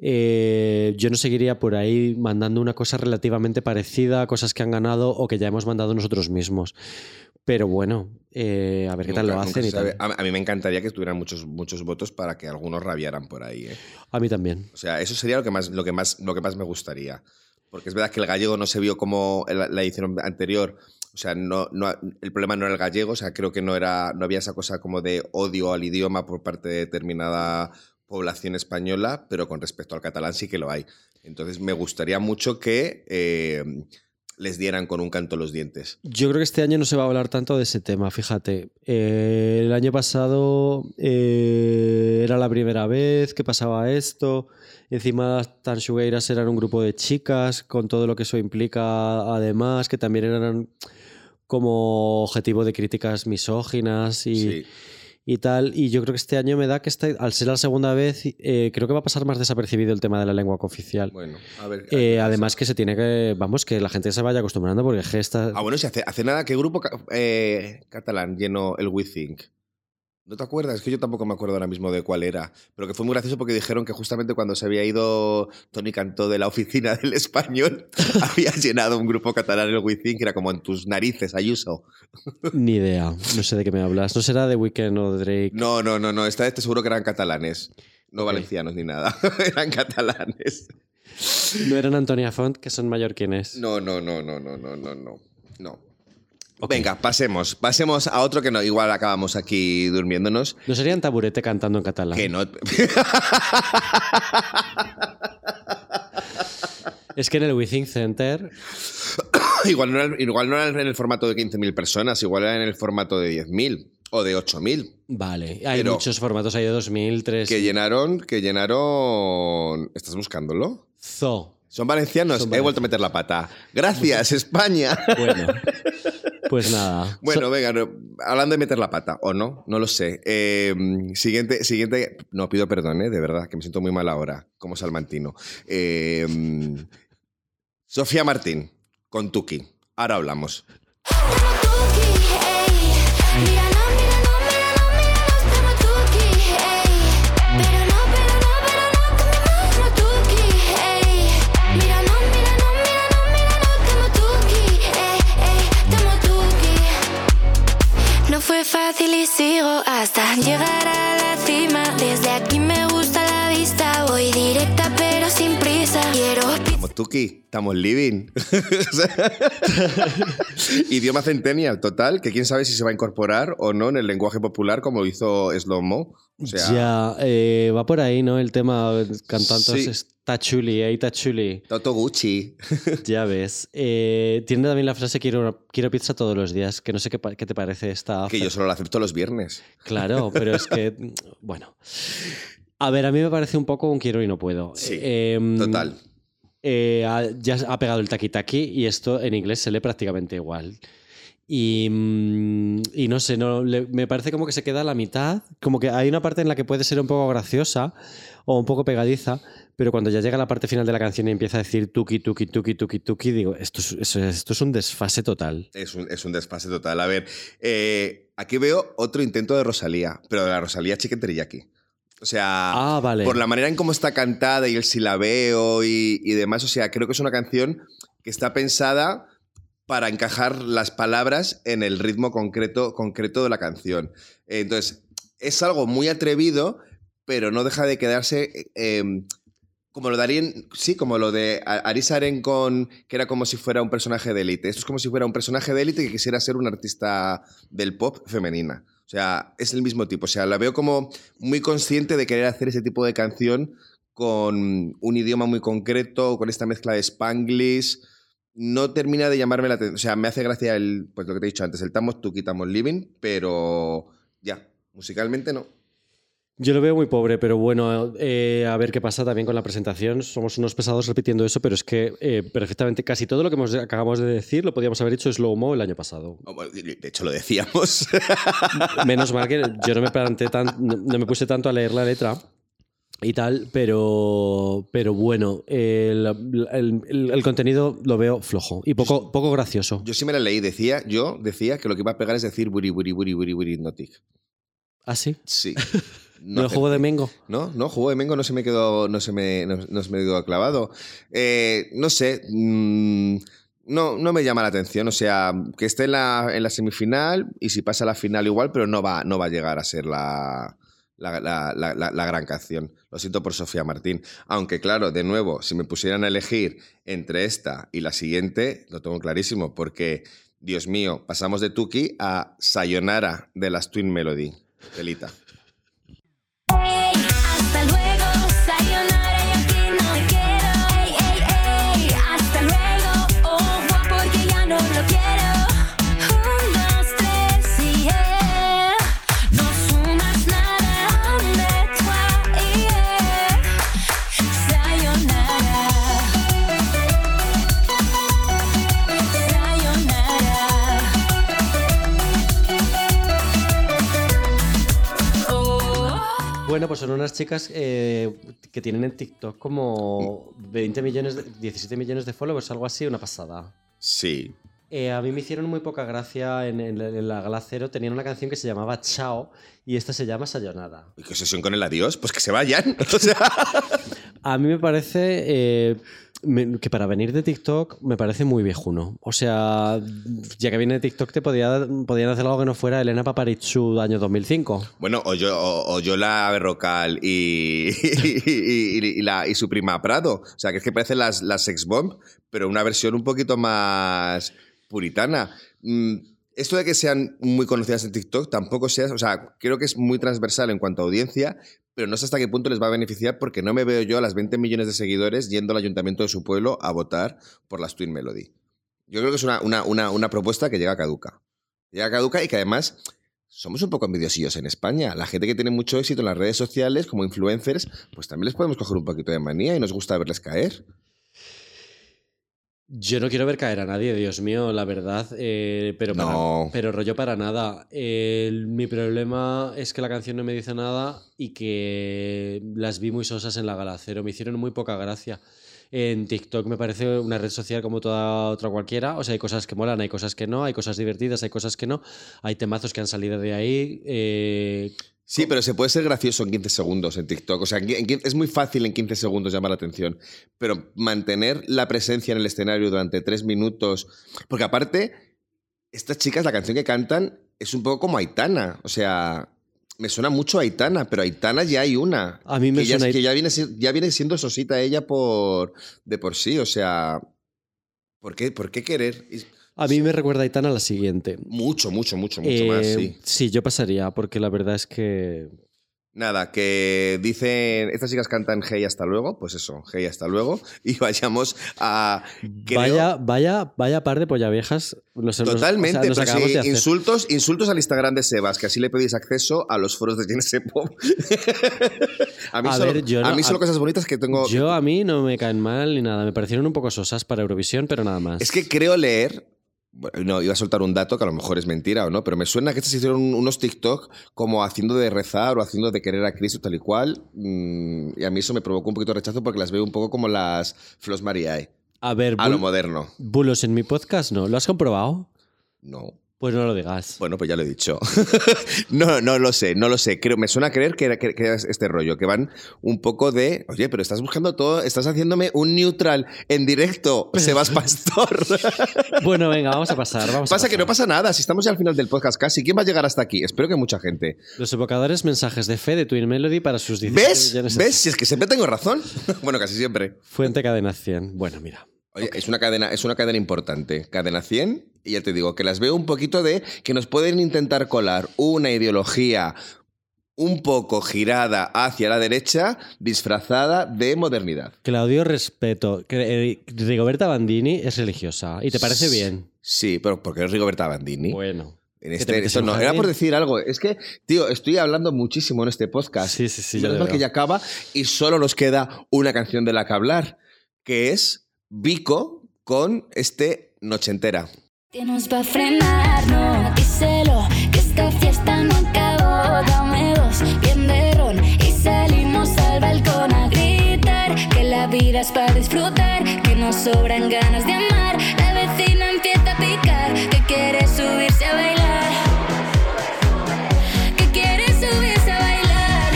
eh, yo no seguiría por ahí mandando una cosa relativamente parecida a cosas que han ganado o que ya hemos mandado nosotros mismos. Pero bueno, eh, a ver qué tal Nunca- lo nunca hacen y tal. A, mí me encantaría que tuvieran muchos, muchos votos para que algunos rabiaran por ahí. ¿eh? A mí también. O sea, eso sería lo que más, lo que más, lo que más me gustaría. Porque es verdad que el gallego no se vio como la, la edición anterior. O sea, no, no, el problema no era el gallego. O sea, creo que no, era, no había esa cosa como de odio al idioma por parte de determinada población española, pero con respecto al catalán sí que lo hay. Entonces me gustaría mucho que eh, les dieran con un canto los dientes. Yo creo que este año no se va a hablar tanto de ese tema, fíjate. Eh, el año pasado eh, era la primera vez que pasaba esto. Encima Tanchugueiras eran un grupo de chicas, con todo lo que eso implica, además, que también eran como objetivo de críticas misóginas y, Sí. Y tal. Y yo creo que este año me da que este- al ser la segunda vez, eh, creo que va a pasar más desapercibido el tema de la lengua cooficial. Bueno, a ver. Eh, además que se tiene que, vamos, que la gente se vaya acostumbrando porque gesta... Ah, bueno, si hace, hace nada que grupo eh, catalán llenó el We Think. ¿No te acuerdas? Es que yo tampoco me acuerdo ahora mismo de cuál era. Pero que fue muy gracioso porque dijeron que justamente cuando se había ido Tony Cantó de la oficina del español, había llenado un grupo catalán el Think, que era como en tus narices, Ayuso. Ni idea, no sé de qué me hablas. ¿No será de Weekend o de Drake? No, no, no, no. Esta vez te seguro que eran catalanes. No valencianos ni nada. eran catalanes. No eran Antonia Font, que son mallorquines. No, no, no, no, no, no, no, no. Venga, pasemos. Pasemos a otro que no. Igual acabamos aquí durmiéndonos. ¿No serían taburete cantando en catalán? Que no. Es que en el Withing Center. igual, no era, igual no era en el formato de 15.000 personas, igual era en el formato de 10.000 o de 8.000. Vale, hay Pero- muchos formatos, hay de 2000, 3. Que llenaron, que llenaron. ¿Estás buscándolo? Zo. Son valencianos. Son He vuelto a meter la pata. Gracias, España. Bueno, pues nada. Bueno, So- venga, no, hablando de meter la pata, o no, no lo sé. Eh, siguiente, siguiente, no pido perdón, eh, de verdad, que me siento muy mal ahora, como salmantino. Eh, Sofía Martín, con Tuki. Ahora hablamos. Tuki, hasta llegar a la cima. Desde aquí me gusta la vista. Voy directa pero sin prisa. Quiero Estamos Tuki, estamos living. Idioma centennial, total, que quién sabe si se va a incorporar o no en el lenguaje popular como hizo Slow Mo. O sea, ya, eh, va por ahí, ¿no? El tema cantando Sí. está chuli, eh, está chuli. Toto Gucci. Ya ves. Eh, tiene también la frase quiero, quiero pizza todos los días, que no sé qué, qué te parece esta. que yo solo lo acepto los viernes. Claro, pero es que, bueno. A ver, a mí me parece un poco un quiero y no puedo. Sí, Em, Total. ya ha pegado el taqui taqui y esto en inglés se lee prácticamente igual. Y, mm, y no sé, no, le- me parece como que se queda a la mitad. Como que hay una parte en la que puede ser un poco graciosa o un poco pegadiza, pero cuando ya llega la parte final de la canción y empieza a decir tuki, tuki, tuki, tuki, tuki, digo, esto es, esto es un desfase total. Es un, es un desfase total. A ver, eh, aquí veo otro intento de Rosalía, pero de la Rosalía Chicken Teriyaki. O sea, Ah, vale. por la manera en cómo está cantada y el silabeo y, y demás, o sea, creo que es una canción que está pensada para encajar las palabras en el ritmo concreto, concreto de la canción. Entonces, es algo muy atrevido, pero no deja de quedarse eh, como lo darían, sí, como lo de A- Arisa Aren con que era como si fuera un personaje de élite. Esto es como si fuera un personaje de élite que quisiera ser un artista del pop femenina. O sea, es el mismo tipo. O sea, la veo como muy consciente de querer hacer ese tipo de canción con un idioma muy concreto, con esta mezcla de Spanglish. No termina de llamarme la atención. O sea, me hace gracia el, pues lo que te he dicho antes, el Tamos tu quitamos living, pero ya, musicalmente no. Yo lo veo muy pobre, pero bueno, eh, a ver qué pasa también con la presentación. Somos unos pesados repitiendo eso, pero es que eh, perfectamente casi todo lo que hemos- acabamos de decir lo podíamos haber hecho slow mo el año pasado. Oh, De hecho, lo decíamos. Menos mal que yo no me planté tan, no, no me puse tanto a leer la letra y tal, pero, pero bueno, el, el- contenido lo veo flojo y poco, poco gracioso. Yo sí me la leí, decía, yo decía que lo que iba a pegar es decir buri, buri, buri, buri, buri. ¿Ah, sí? Sí. ¿No el juego de Mengo? No, no, juego de Mengo no se me quedó, no se me, no, no se me quedó clavado. Eh, no sé, mm, no, no me llama la atención. O sea, que esté en la, en la semifinal y si pasa a la final igual, pero no va, no va a llegar a ser la, la, la- la- la- gran canción. Lo siento por Sofía Martín. Aunque, claro, de nuevo, si me pusieran a elegir entre esta y la siguiente, lo tengo clarísimo, porque, Dios mío, pasamos de Tuki a Sayonara de las Twin Melody. Telita. Bueno, pues son unas chicas eh, que tienen en TikTok como 20 millones, de- 17 millones de followers, algo así, una pasada. Sí, Eh, a mí me hicieron muy poca gracia en, en- en la Gala Cero. Tenían una canción que se llamaba Chao y esta se llama Sayonara. ¿Y qué obsesión con el adiós? Pues que se vayan. O sea, A mí me parece eh, que para venir de TikTok me parece muy viejuno. O sea, ya que viene de TikTok te podía, podían hacer algo que no fuera Elena Paparizou año 2005. bueno, o yo, o, o Yola Berrocal y, y, la, y su prima Prado. O sea, que es que parecen las, las Sex Bomb, pero una versión un poquito más puritana. Mm, Esto de que sean muy conocidas en TikTok tampoco sea, o sea, creo que es muy transversal en cuanto a audiencia, pero no sé hasta qué punto les va a beneficiar porque no me veo yo a las 20 millones de seguidores yendo al ayuntamiento de su pueblo a votar por las Twin Melody. Yo creo que es una, una, una, una propuesta que llega caduca. Llega caduca y que además somos un poco envidiosillos en España. La gente que tiene mucho éxito en las redes sociales, como influencers, pues también les podemos coger un poquito de manía y nos gusta verles caer. Yo no quiero ver caer a nadie, Dios mío, la verdad. eh, pero, para- No. pero rollo para nada. El- mi problema es que la canción no me dice nada y que las vi muy sosas en la gala cero. Me hicieron muy poca gracia. En TikTok me parece una red social como toda otra cualquiera. O sea, hay cosas que molan, hay cosas que no, hay cosas divertidas, hay cosas que no. Hay temazos que han salido de ahí. eh, Sí, pero se puede ser gracioso en 15 segundos en TikTok. O sea, en en es muy fácil en 15 segundos llamar la atención. Pero mantener la presencia en el escenario durante 3 minutos. Porque aparte, estas chicas, la canción que cantan es un poco como Aitana. O sea, me suena mucho a Aitana, pero Aitana ya hay una. A mí me que ya, suena- que ya viene, ya viene siendo sosita ella por, de por sí. O sea, ¿por qué, por qué querer? A mí me recuerda a Itana la siguiente. Mucho, mucho, mucho, mucho más, Eh, sí. yo pasaría, porque la verdad es que Nada, que dicen, estas chicas cantan Hey hasta luego, pues eso, Hey hasta luego, y vayamos a... creo- Vaya, vaya, vaya par de polla viejas. Nos, nos- Totalmente, o sea, nos sí, insultos, insultos al Instagram de Sebas, que así le pedís acceso a los foros de Genesis Pop. a mí, A solo, ver, yo a no- mí solo a- cosas bonitas que tengo... Yo a mí no me caen mal ni nada. Me parecieron un poco sosas para Eurovisión, pero nada más. Es que creo leer No, iba a soltar un dato que a lo mejor es mentira o no, pero me suena que estas hicieron unos TikTok como haciendo de rezar o haciendo de querer a Cristo tal y cual. mm, y a mí eso me provocó un poquito de rechazo porque las veo un poco como las Flos Mariae, A ver, a lo moderno. bulos en mi podcast no. ¿Lo has comprobado? No. Pues no lo digas. Bueno, pues ya lo he dicho. no, no lo sé, no lo sé. Creo, me suena a creer que, que, que es este rollo, que van un poco de, oye, pero estás buscando todo, estás haciéndome un neutral en directo, Sebas Pastor. Bueno, venga, vamos a pasar. Vamos a pasa que no pasa nada, si estamos ya al final del podcast casi, ¿quién va a llegar hasta aquí? Espero que mucha gente. Los evocadores mensajes de fe de Twin Melody para sus 16 ¿Ves? ¿Ves? Si es que siempre tengo razón. bueno, casi siempre. Fuente cadena 100. Bueno, mira. Oye, es, una cadena, es una cadena importante. Cadena 100, y ya te digo, que las veo un poquito de que nos pueden intentar colar una ideología un poco girada hacia la derecha, disfrazada de modernidad. Claudio, respeto. Eh, Rigoberta Bandini es religiosa. ¿Y te parece bien? Sí, pero porque es Rigoberta Bandini. Bueno. En ¿Qué este, esto no, era por decir algo. Es que, tío, estoy hablando muchísimo en este podcast. Sí, sí, sí, Menos mal que ya acaba y solo nos queda una canción de la que hablar, que es Vico con este Noche Entera. Que nos va a frenar, no, díselo, que esta fiesta no acabó. Dame dos, bien de ron y salimos al balcón a gritar. Que la vida es para disfrutar, que nos sobran ganas de amar. La vecina empieza a picar, que quiere subirse a bailar. Que quiere subirse a bailar.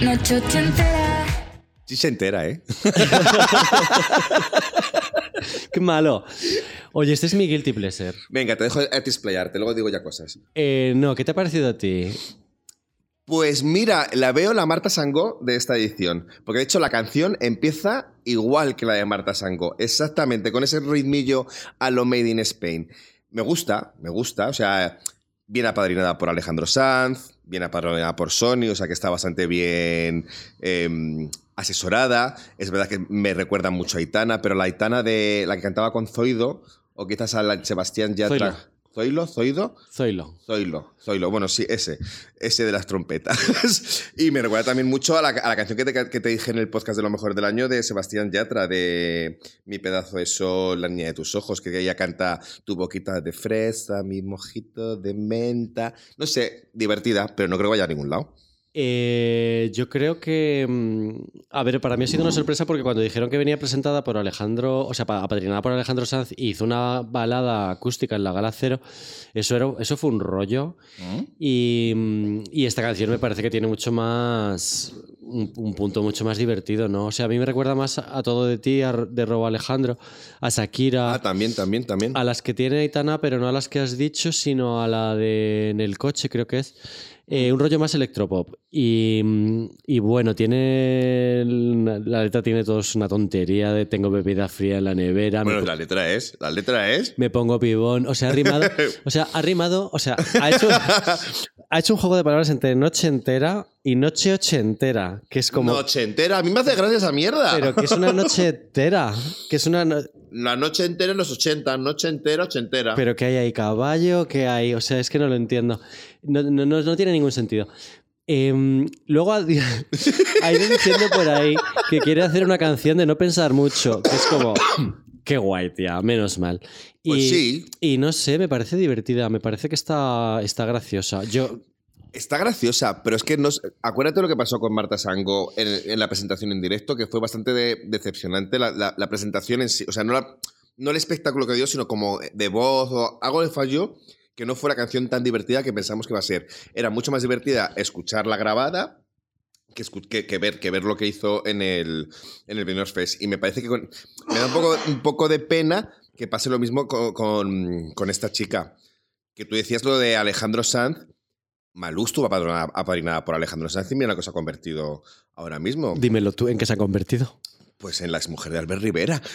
Noche ochentera. Sí se entera, ¿eh? Qué malo. Oye, este es mi guilty pleasure. Venga, te dejo a ti explayarte, luego digo ya cosas. Eh, no, ¿qué te ha parecido a ti? Pues mira, la veo la Marta Sangó de esta edición. Porque de hecho la canción empieza igual que la de Marta Sangó. Exactamente, con ese ritmillo a lo Made in Spain. Me gusta, me gusta. O sea, bien apadrinada por Alejandro Sanz, bien apadrinada por Sony, o sea que está bastante bien eh, asesorada. Es verdad que me recuerda mucho a Aitana, pero la Aitana de la que cantaba con Zoido, o quizás a la Sebastián Yatra. Zoilo, Zoido. Zoilo. Zoilo, Zoilo, bueno, sí, ese, ese de las trompetas. y me recuerda también mucho a la, a la canción que te, que te dije en el podcast de lo mejor del año de Sebastián Yatra, de Mi pedazo de sol, la niña de tus ojos, que ella canta Tu boquita de fresa, mi mojito de menta. No sé, divertida, pero no creo que vaya a ningún lado. Eh, yo creo que. mm, A ver, para mí ha sido una sorpresa porque cuando dijeron que venía presentada por Alejandro, o sea, pa- apadrinada por Alejandro Sanz y hizo una balada acústica en la Gala Cero, eso, era, eso fue un rollo. Y, mm, y esta canción me parece que tiene mucho más. Un, un punto mucho más divertido, ¿no? O sea, a mí me recuerda más a, a Todo de ti, a, de Robo Alejandro, a Shakira. Ah, también, también, también. A las que tiene Aitana, pero no a las que has dicho, sino a la de en el coche, creo que es. Eh, un rollo más electropop. Y, mm, y bueno, tiene. La letra tiene todos una tontería de tengo bebida fría en la nevera. Bueno, la letra es, la letra es... me pongo pibón. O sea, ha rimado. O sea, ha rimado. O sea, ha hecho, ha hecho un juego de palabras entre noche entera y noche ochentera. Que es como. Noche entera, a mí me hace gracia esa mierda. Pero que es una noche entera. Que es una. no- La noche entera en los 80, noche entera, ochentera. Pero que hay ahí caballo, que hay. O sea, es que no lo entiendo. No, no, no, tiene ningún sentido. Em, luego ha, ha ido diciendo por ahí que quiere hacer una canción de no pensar mucho, que es como. Qué guay, tía, menos mal. Y, Pues sí. Y no sé, me parece divertida, me parece que está, está graciosa. Yo. Está graciosa, pero es que no, acuérdate lo que pasó con Marta Sango en, en la presentación en directo, que fue bastante de- decepcionante la, la- la presentación en sí. O sea, no, el espectáculo que dio, sino como de voz o algo le falló que no fue la canción tan divertida que pensamos que iba a ser. Era mucho más divertida escucharla grabada que, ver, que ver lo que hizo en el, en el Benidorm Fest. Y me parece que me da un poco, un poco de pena que pase lo mismo con, con- con esta chica. Que tú decías lo de Alejandro Sanz. Malú estuvo apadrinada, por Alejandro Sanz y mira lo que se ha convertido ahora mismo. Dímelo tú, ¿en qué se ha convertido? Pues en la exmujer de Albert Rivera.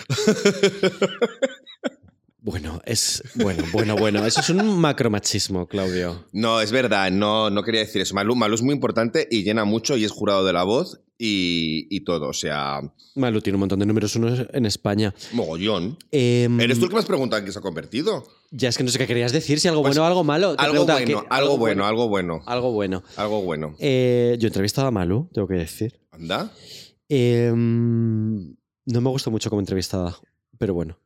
Bueno, es. Bueno, bueno, bueno. Eso es un macromachismo, Claudio. No, es verdad, no, no quería decir eso. Malú, Malú es muy importante y llena mucho y es jurado de la voz y, y todo. O sea, Malu tiene un montón de números uno en España. mogollón. Em, ¿Eres tú el que me has preguntado en qué se ha convertido? Ya es que no sé qué querías decir, si algo Pues, bueno o algo malo. Algo bueno, algo bueno, algo bueno. Algo bueno. Algo bueno. Eh, yo he entrevistado a Malu, tengo que decir. ¿Anda? Eh, no me gustó mucho como entrevistada, pero bueno.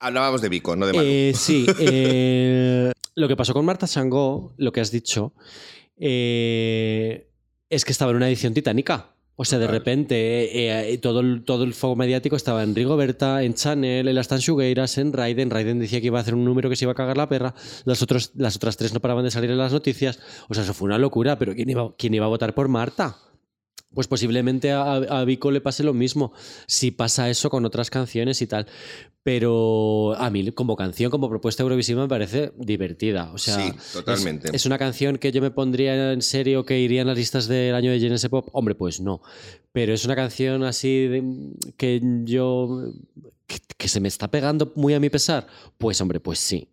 Hablábamos de Vico, no de Manu. Eh, sí, eh, lo que pasó con Marta Sangó, lo que has dicho, eh, es que estaba en una edición titánica. O sea, de repente eh, eh, todo, el, todo el fuego mediático estaba en Rigoberta, en Chanel, en las Tanchugueiras, en Raiden. Raiden decía que iba a hacer un número que se iba a cagar la perra. Las, otros, las otras tres no paraban de salir en las noticias. O sea, eso fue una locura. Pero ¿quién iba, quién iba a votar por Marta? Pues posiblemente a, a Vico le pase lo mismo. Si pasa eso con otras canciones y tal. Pero a mí, como canción, como propuesta Eurovisiva, me parece divertida. O sea, Sí, totalmente. Es, es una canción que yo me pondría en serio que iría en las listas del año de Genesis Pop. Hombre, pues no. Pero es una canción así de- que yo. Que, que se me está pegando muy a mi pesar. Pues, hombre, pues sí.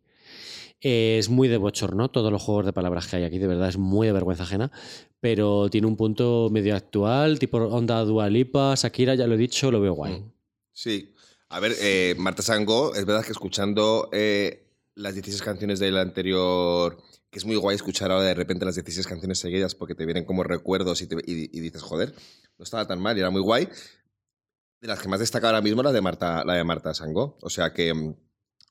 Eh, Es muy de bochorno todos los juegos de palabras que hay aquí, de verdad es muy de vergüenza ajena, pero tiene un punto medio actual, tipo onda Dualipa, Shakira, ya lo he dicho, lo veo guay. Sí. A ver, eh, Marta Sangó, es verdad que escuchando eh, las 16 canciones del anterior, que es muy guay escuchar ahora de repente las 16 canciones seguidas porque te vienen como recuerdos y, te- y- dices, joder, no estaba tan mal y era muy guay. De las que más destaca ahora mismo la de Marta, la de Marta Sangó. O sea que mm,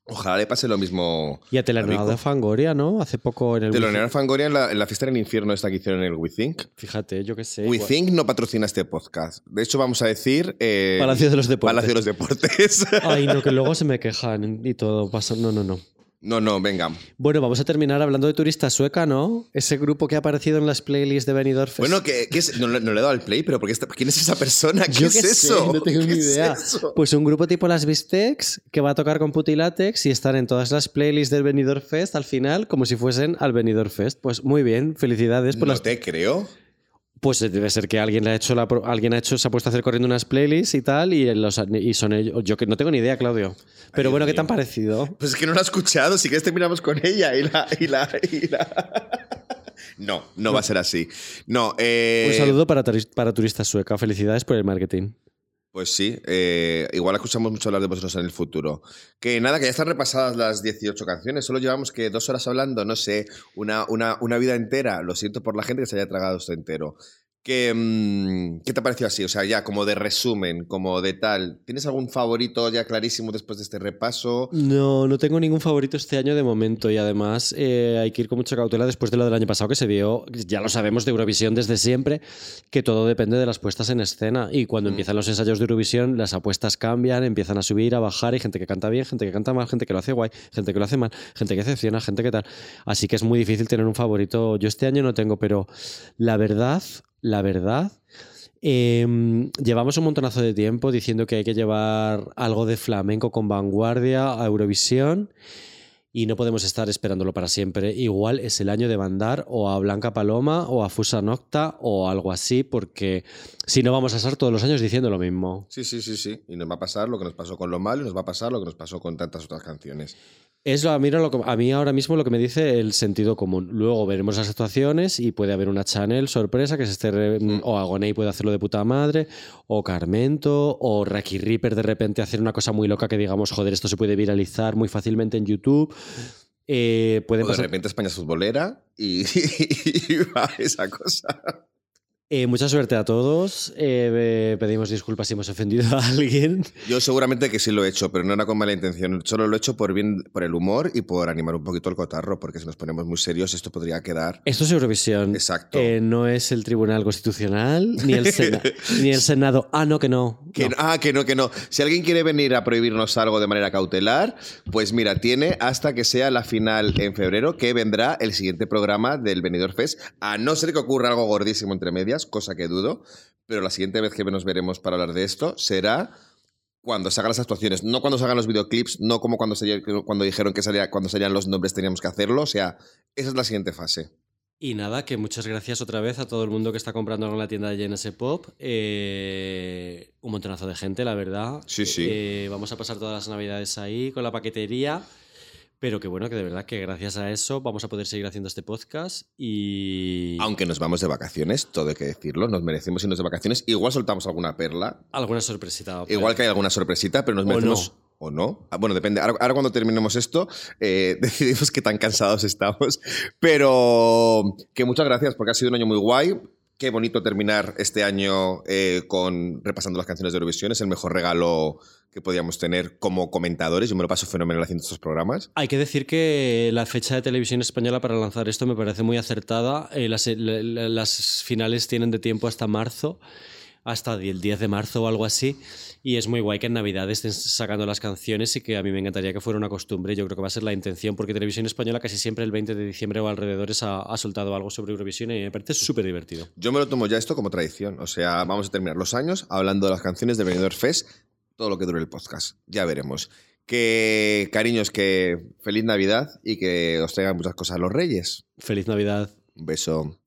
ojalá le pase lo mismo. Y a Telenor Rico. de Fangoria, ¿no? Hace poco en el... Te lo Wii- a Fangoria en la, en la fiesta del infierno esta que hicieron en el We Think. Fíjate, yo qué sé. We igual- Think no patrocina este podcast. De hecho, vamos a decir... eh, Palacio de los Deportes. Palacio de los Deportes. Ay, no, que luego se me quejan y todo pasa. No, no, no. No, no, venga. Bueno, vamos a terminar hablando de turista sueca, ¿no? Ese grupo que ha aparecido en las playlists de Benidorm Fest. Bueno, ¿qué, qué es? No, le no le he dado al play, pero ¿por qué está- ¿quién es esa persona? ¿Qué Yo es sé, eso? no tengo ¿Qué ni idea. Pues un grupo tipo Las Bistecs que va a tocar con Putilatex y están en todas las playlists del Benidorm Fest al final como si fuesen al Benidorm Fest. Pues muy bien, felicidades por no las te creo. Pues debe ser que alguien ha hecho la alguien ha hecho se ha puesto a hacer corriendo unas playlists y tal y, los, y son ellos. Yo que no tengo ni idea, Claudio. Pero bueno, ¿qué te han parecido? Pues es que no lo he escuchado. Si quieres terminamos con ella y la... Y la, y la- No, no va a ser así. No, eh, Un saludo para, para turistas sueca. Felicidades por el marketing. Pues sí, eh, igual escuchamos mucho hablar de vosotros en el futuro. Que nada, que ya están repasadas las 18 canciones. Solo llevamos que dos horas hablando, no sé, una, una, una vida entera. Lo siento por la gente que se haya tragado esto entero. Que, mm, ¿Qué te ha parecido así? O sea, ya como de resumen, como de tal. ¿Tienes algún favorito ya clarísimo después de este repaso? No, no tengo ningún favorito este año de momento y además eh, hay que ir con mucha cautela después de lo del año pasado que se vio, ya lo sabemos de Eurovisión desde siempre, que todo depende de las puestas en escena y cuando empiezan los ensayos de Eurovisión las apuestas cambian, empiezan a subir, a bajar, hay gente que canta bien, gente que canta mal, gente que lo hace guay, gente que lo hace mal, gente que decepciona, gente que tal. Así que es muy difícil tener un favorito. Yo este año no tengo, pero la verdad, la verdad... Eh, llevamos un montonazo de tiempo diciendo que hay que llevar algo de flamenco con vanguardia a Eurovisión y no podemos estar esperándolo para siempre. Igual es el año de mandar o a Blanca Paloma o a Fusa Nocta o algo así, porque si no vamos a estar todos los años diciendo lo mismo. Sí, sí, sí, sí. Y nos va a pasar lo que nos pasó con Lo Malo y nos va a pasar lo que nos pasó con tantas otras canciones. Es lo, a, mí, lo a mí ahora mismo lo que me dice el sentido común. Luego veremos las actuaciones y puede haber una channel sorpresa que se esté. re- O Agoney puede hacerlo de puta madre, o Carmento, o Raki Reaper de repente hacer una cosa muy loca que digamos, joder, esto se puede viralizar muy fácilmente en YouTube. Eh, pueden O de pasar- repente España es futbolera y, y va esa cosa. Eh, mucha suerte a todos. Eh, pedimos disculpas si hemos ofendido a alguien. Yo seguramente que sí lo he hecho, pero no era con mala intención. Solo lo he hecho por bien, por el humor y por animar un poquito el cotarro, porque si nos ponemos muy serios esto podría quedar. Esto es Eurovisión. Exacto. Eh, no es el Tribunal Constitucional ni el, Sena- ni el Senado. Ah, no, que no. Que, No. Ah, que no, que no. Si alguien quiere venir a prohibirnos algo de manera cautelar, pues mira, tiene hasta que sea la final en febrero, que vendrá el siguiente programa del Benidorm Fest, a no ser que ocurra algo gordísimo entre medias, cosa que dudo, pero la siguiente vez que nos veremos para hablar de esto será cuando se hagan las actuaciones, no cuando se hagan los videoclips, no como cuando, se- cuando dijeron que salía, cuando salían los nombres teníamos que hacerlo, o sea, esa es la siguiente fase. Y nada, que muchas gracias otra vez a todo el mundo que está comprando algo en la tienda de JNS Pop. Eh, un montonazo de gente, la verdad. Sí, sí. Eh, vamos a pasar todas las navidades ahí con la paquetería. Pero que bueno, que de verdad que gracias a eso vamos a poder seguir haciendo este podcast y... Aunque nos vamos de vacaciones, todo hay que decirlo, nos merecemos irnos de vacaciones, igual soltamos alguna perla, Alguna sorpresita. Igual que hay alguna sorpresita, pero nos O merecemos. ¿O no? Ah, bueno, depende. Ahora, ahora cuando terminemos esto, eh, decidimos qué tan cansados estamos. Pero que muchas gracias, porque ha sido un año muy guay. Qué bonito terminar este año eh, con repasando las canciones de Eurovisión. Es el mejor regalo que podíamos tener como comentadores. Yo me lo paso fenomenal haciendo estos programas. Hay que decir que la fecha de televisión española para lanzar esto me parece muy acertada. Eh, las, la- la- las finales tienen de tiempo hasta marzo, hasta el 10 de marzo o algo así. Y es muy guay que en Navidad estén sacando las canciones y que a mí me encantaría que fuera una costumbre. Yo creo que va a ser la intención, porque Televisión Española casi siempre el 20 de diciembre o alrededores ha, ha soltado algo sobre Eurovisión y me parece súper divertido. Yo me lo tomo ya esto como tradición. O sea, vamos a terminar los años hablando de las canciones de Benidorm Fest, todo lo que dure el podcast. Ya veremos. Que, cariños, que feliz Navidad y que os traigan muchas cosas los Reyes. Feliz Navidad. Un beso.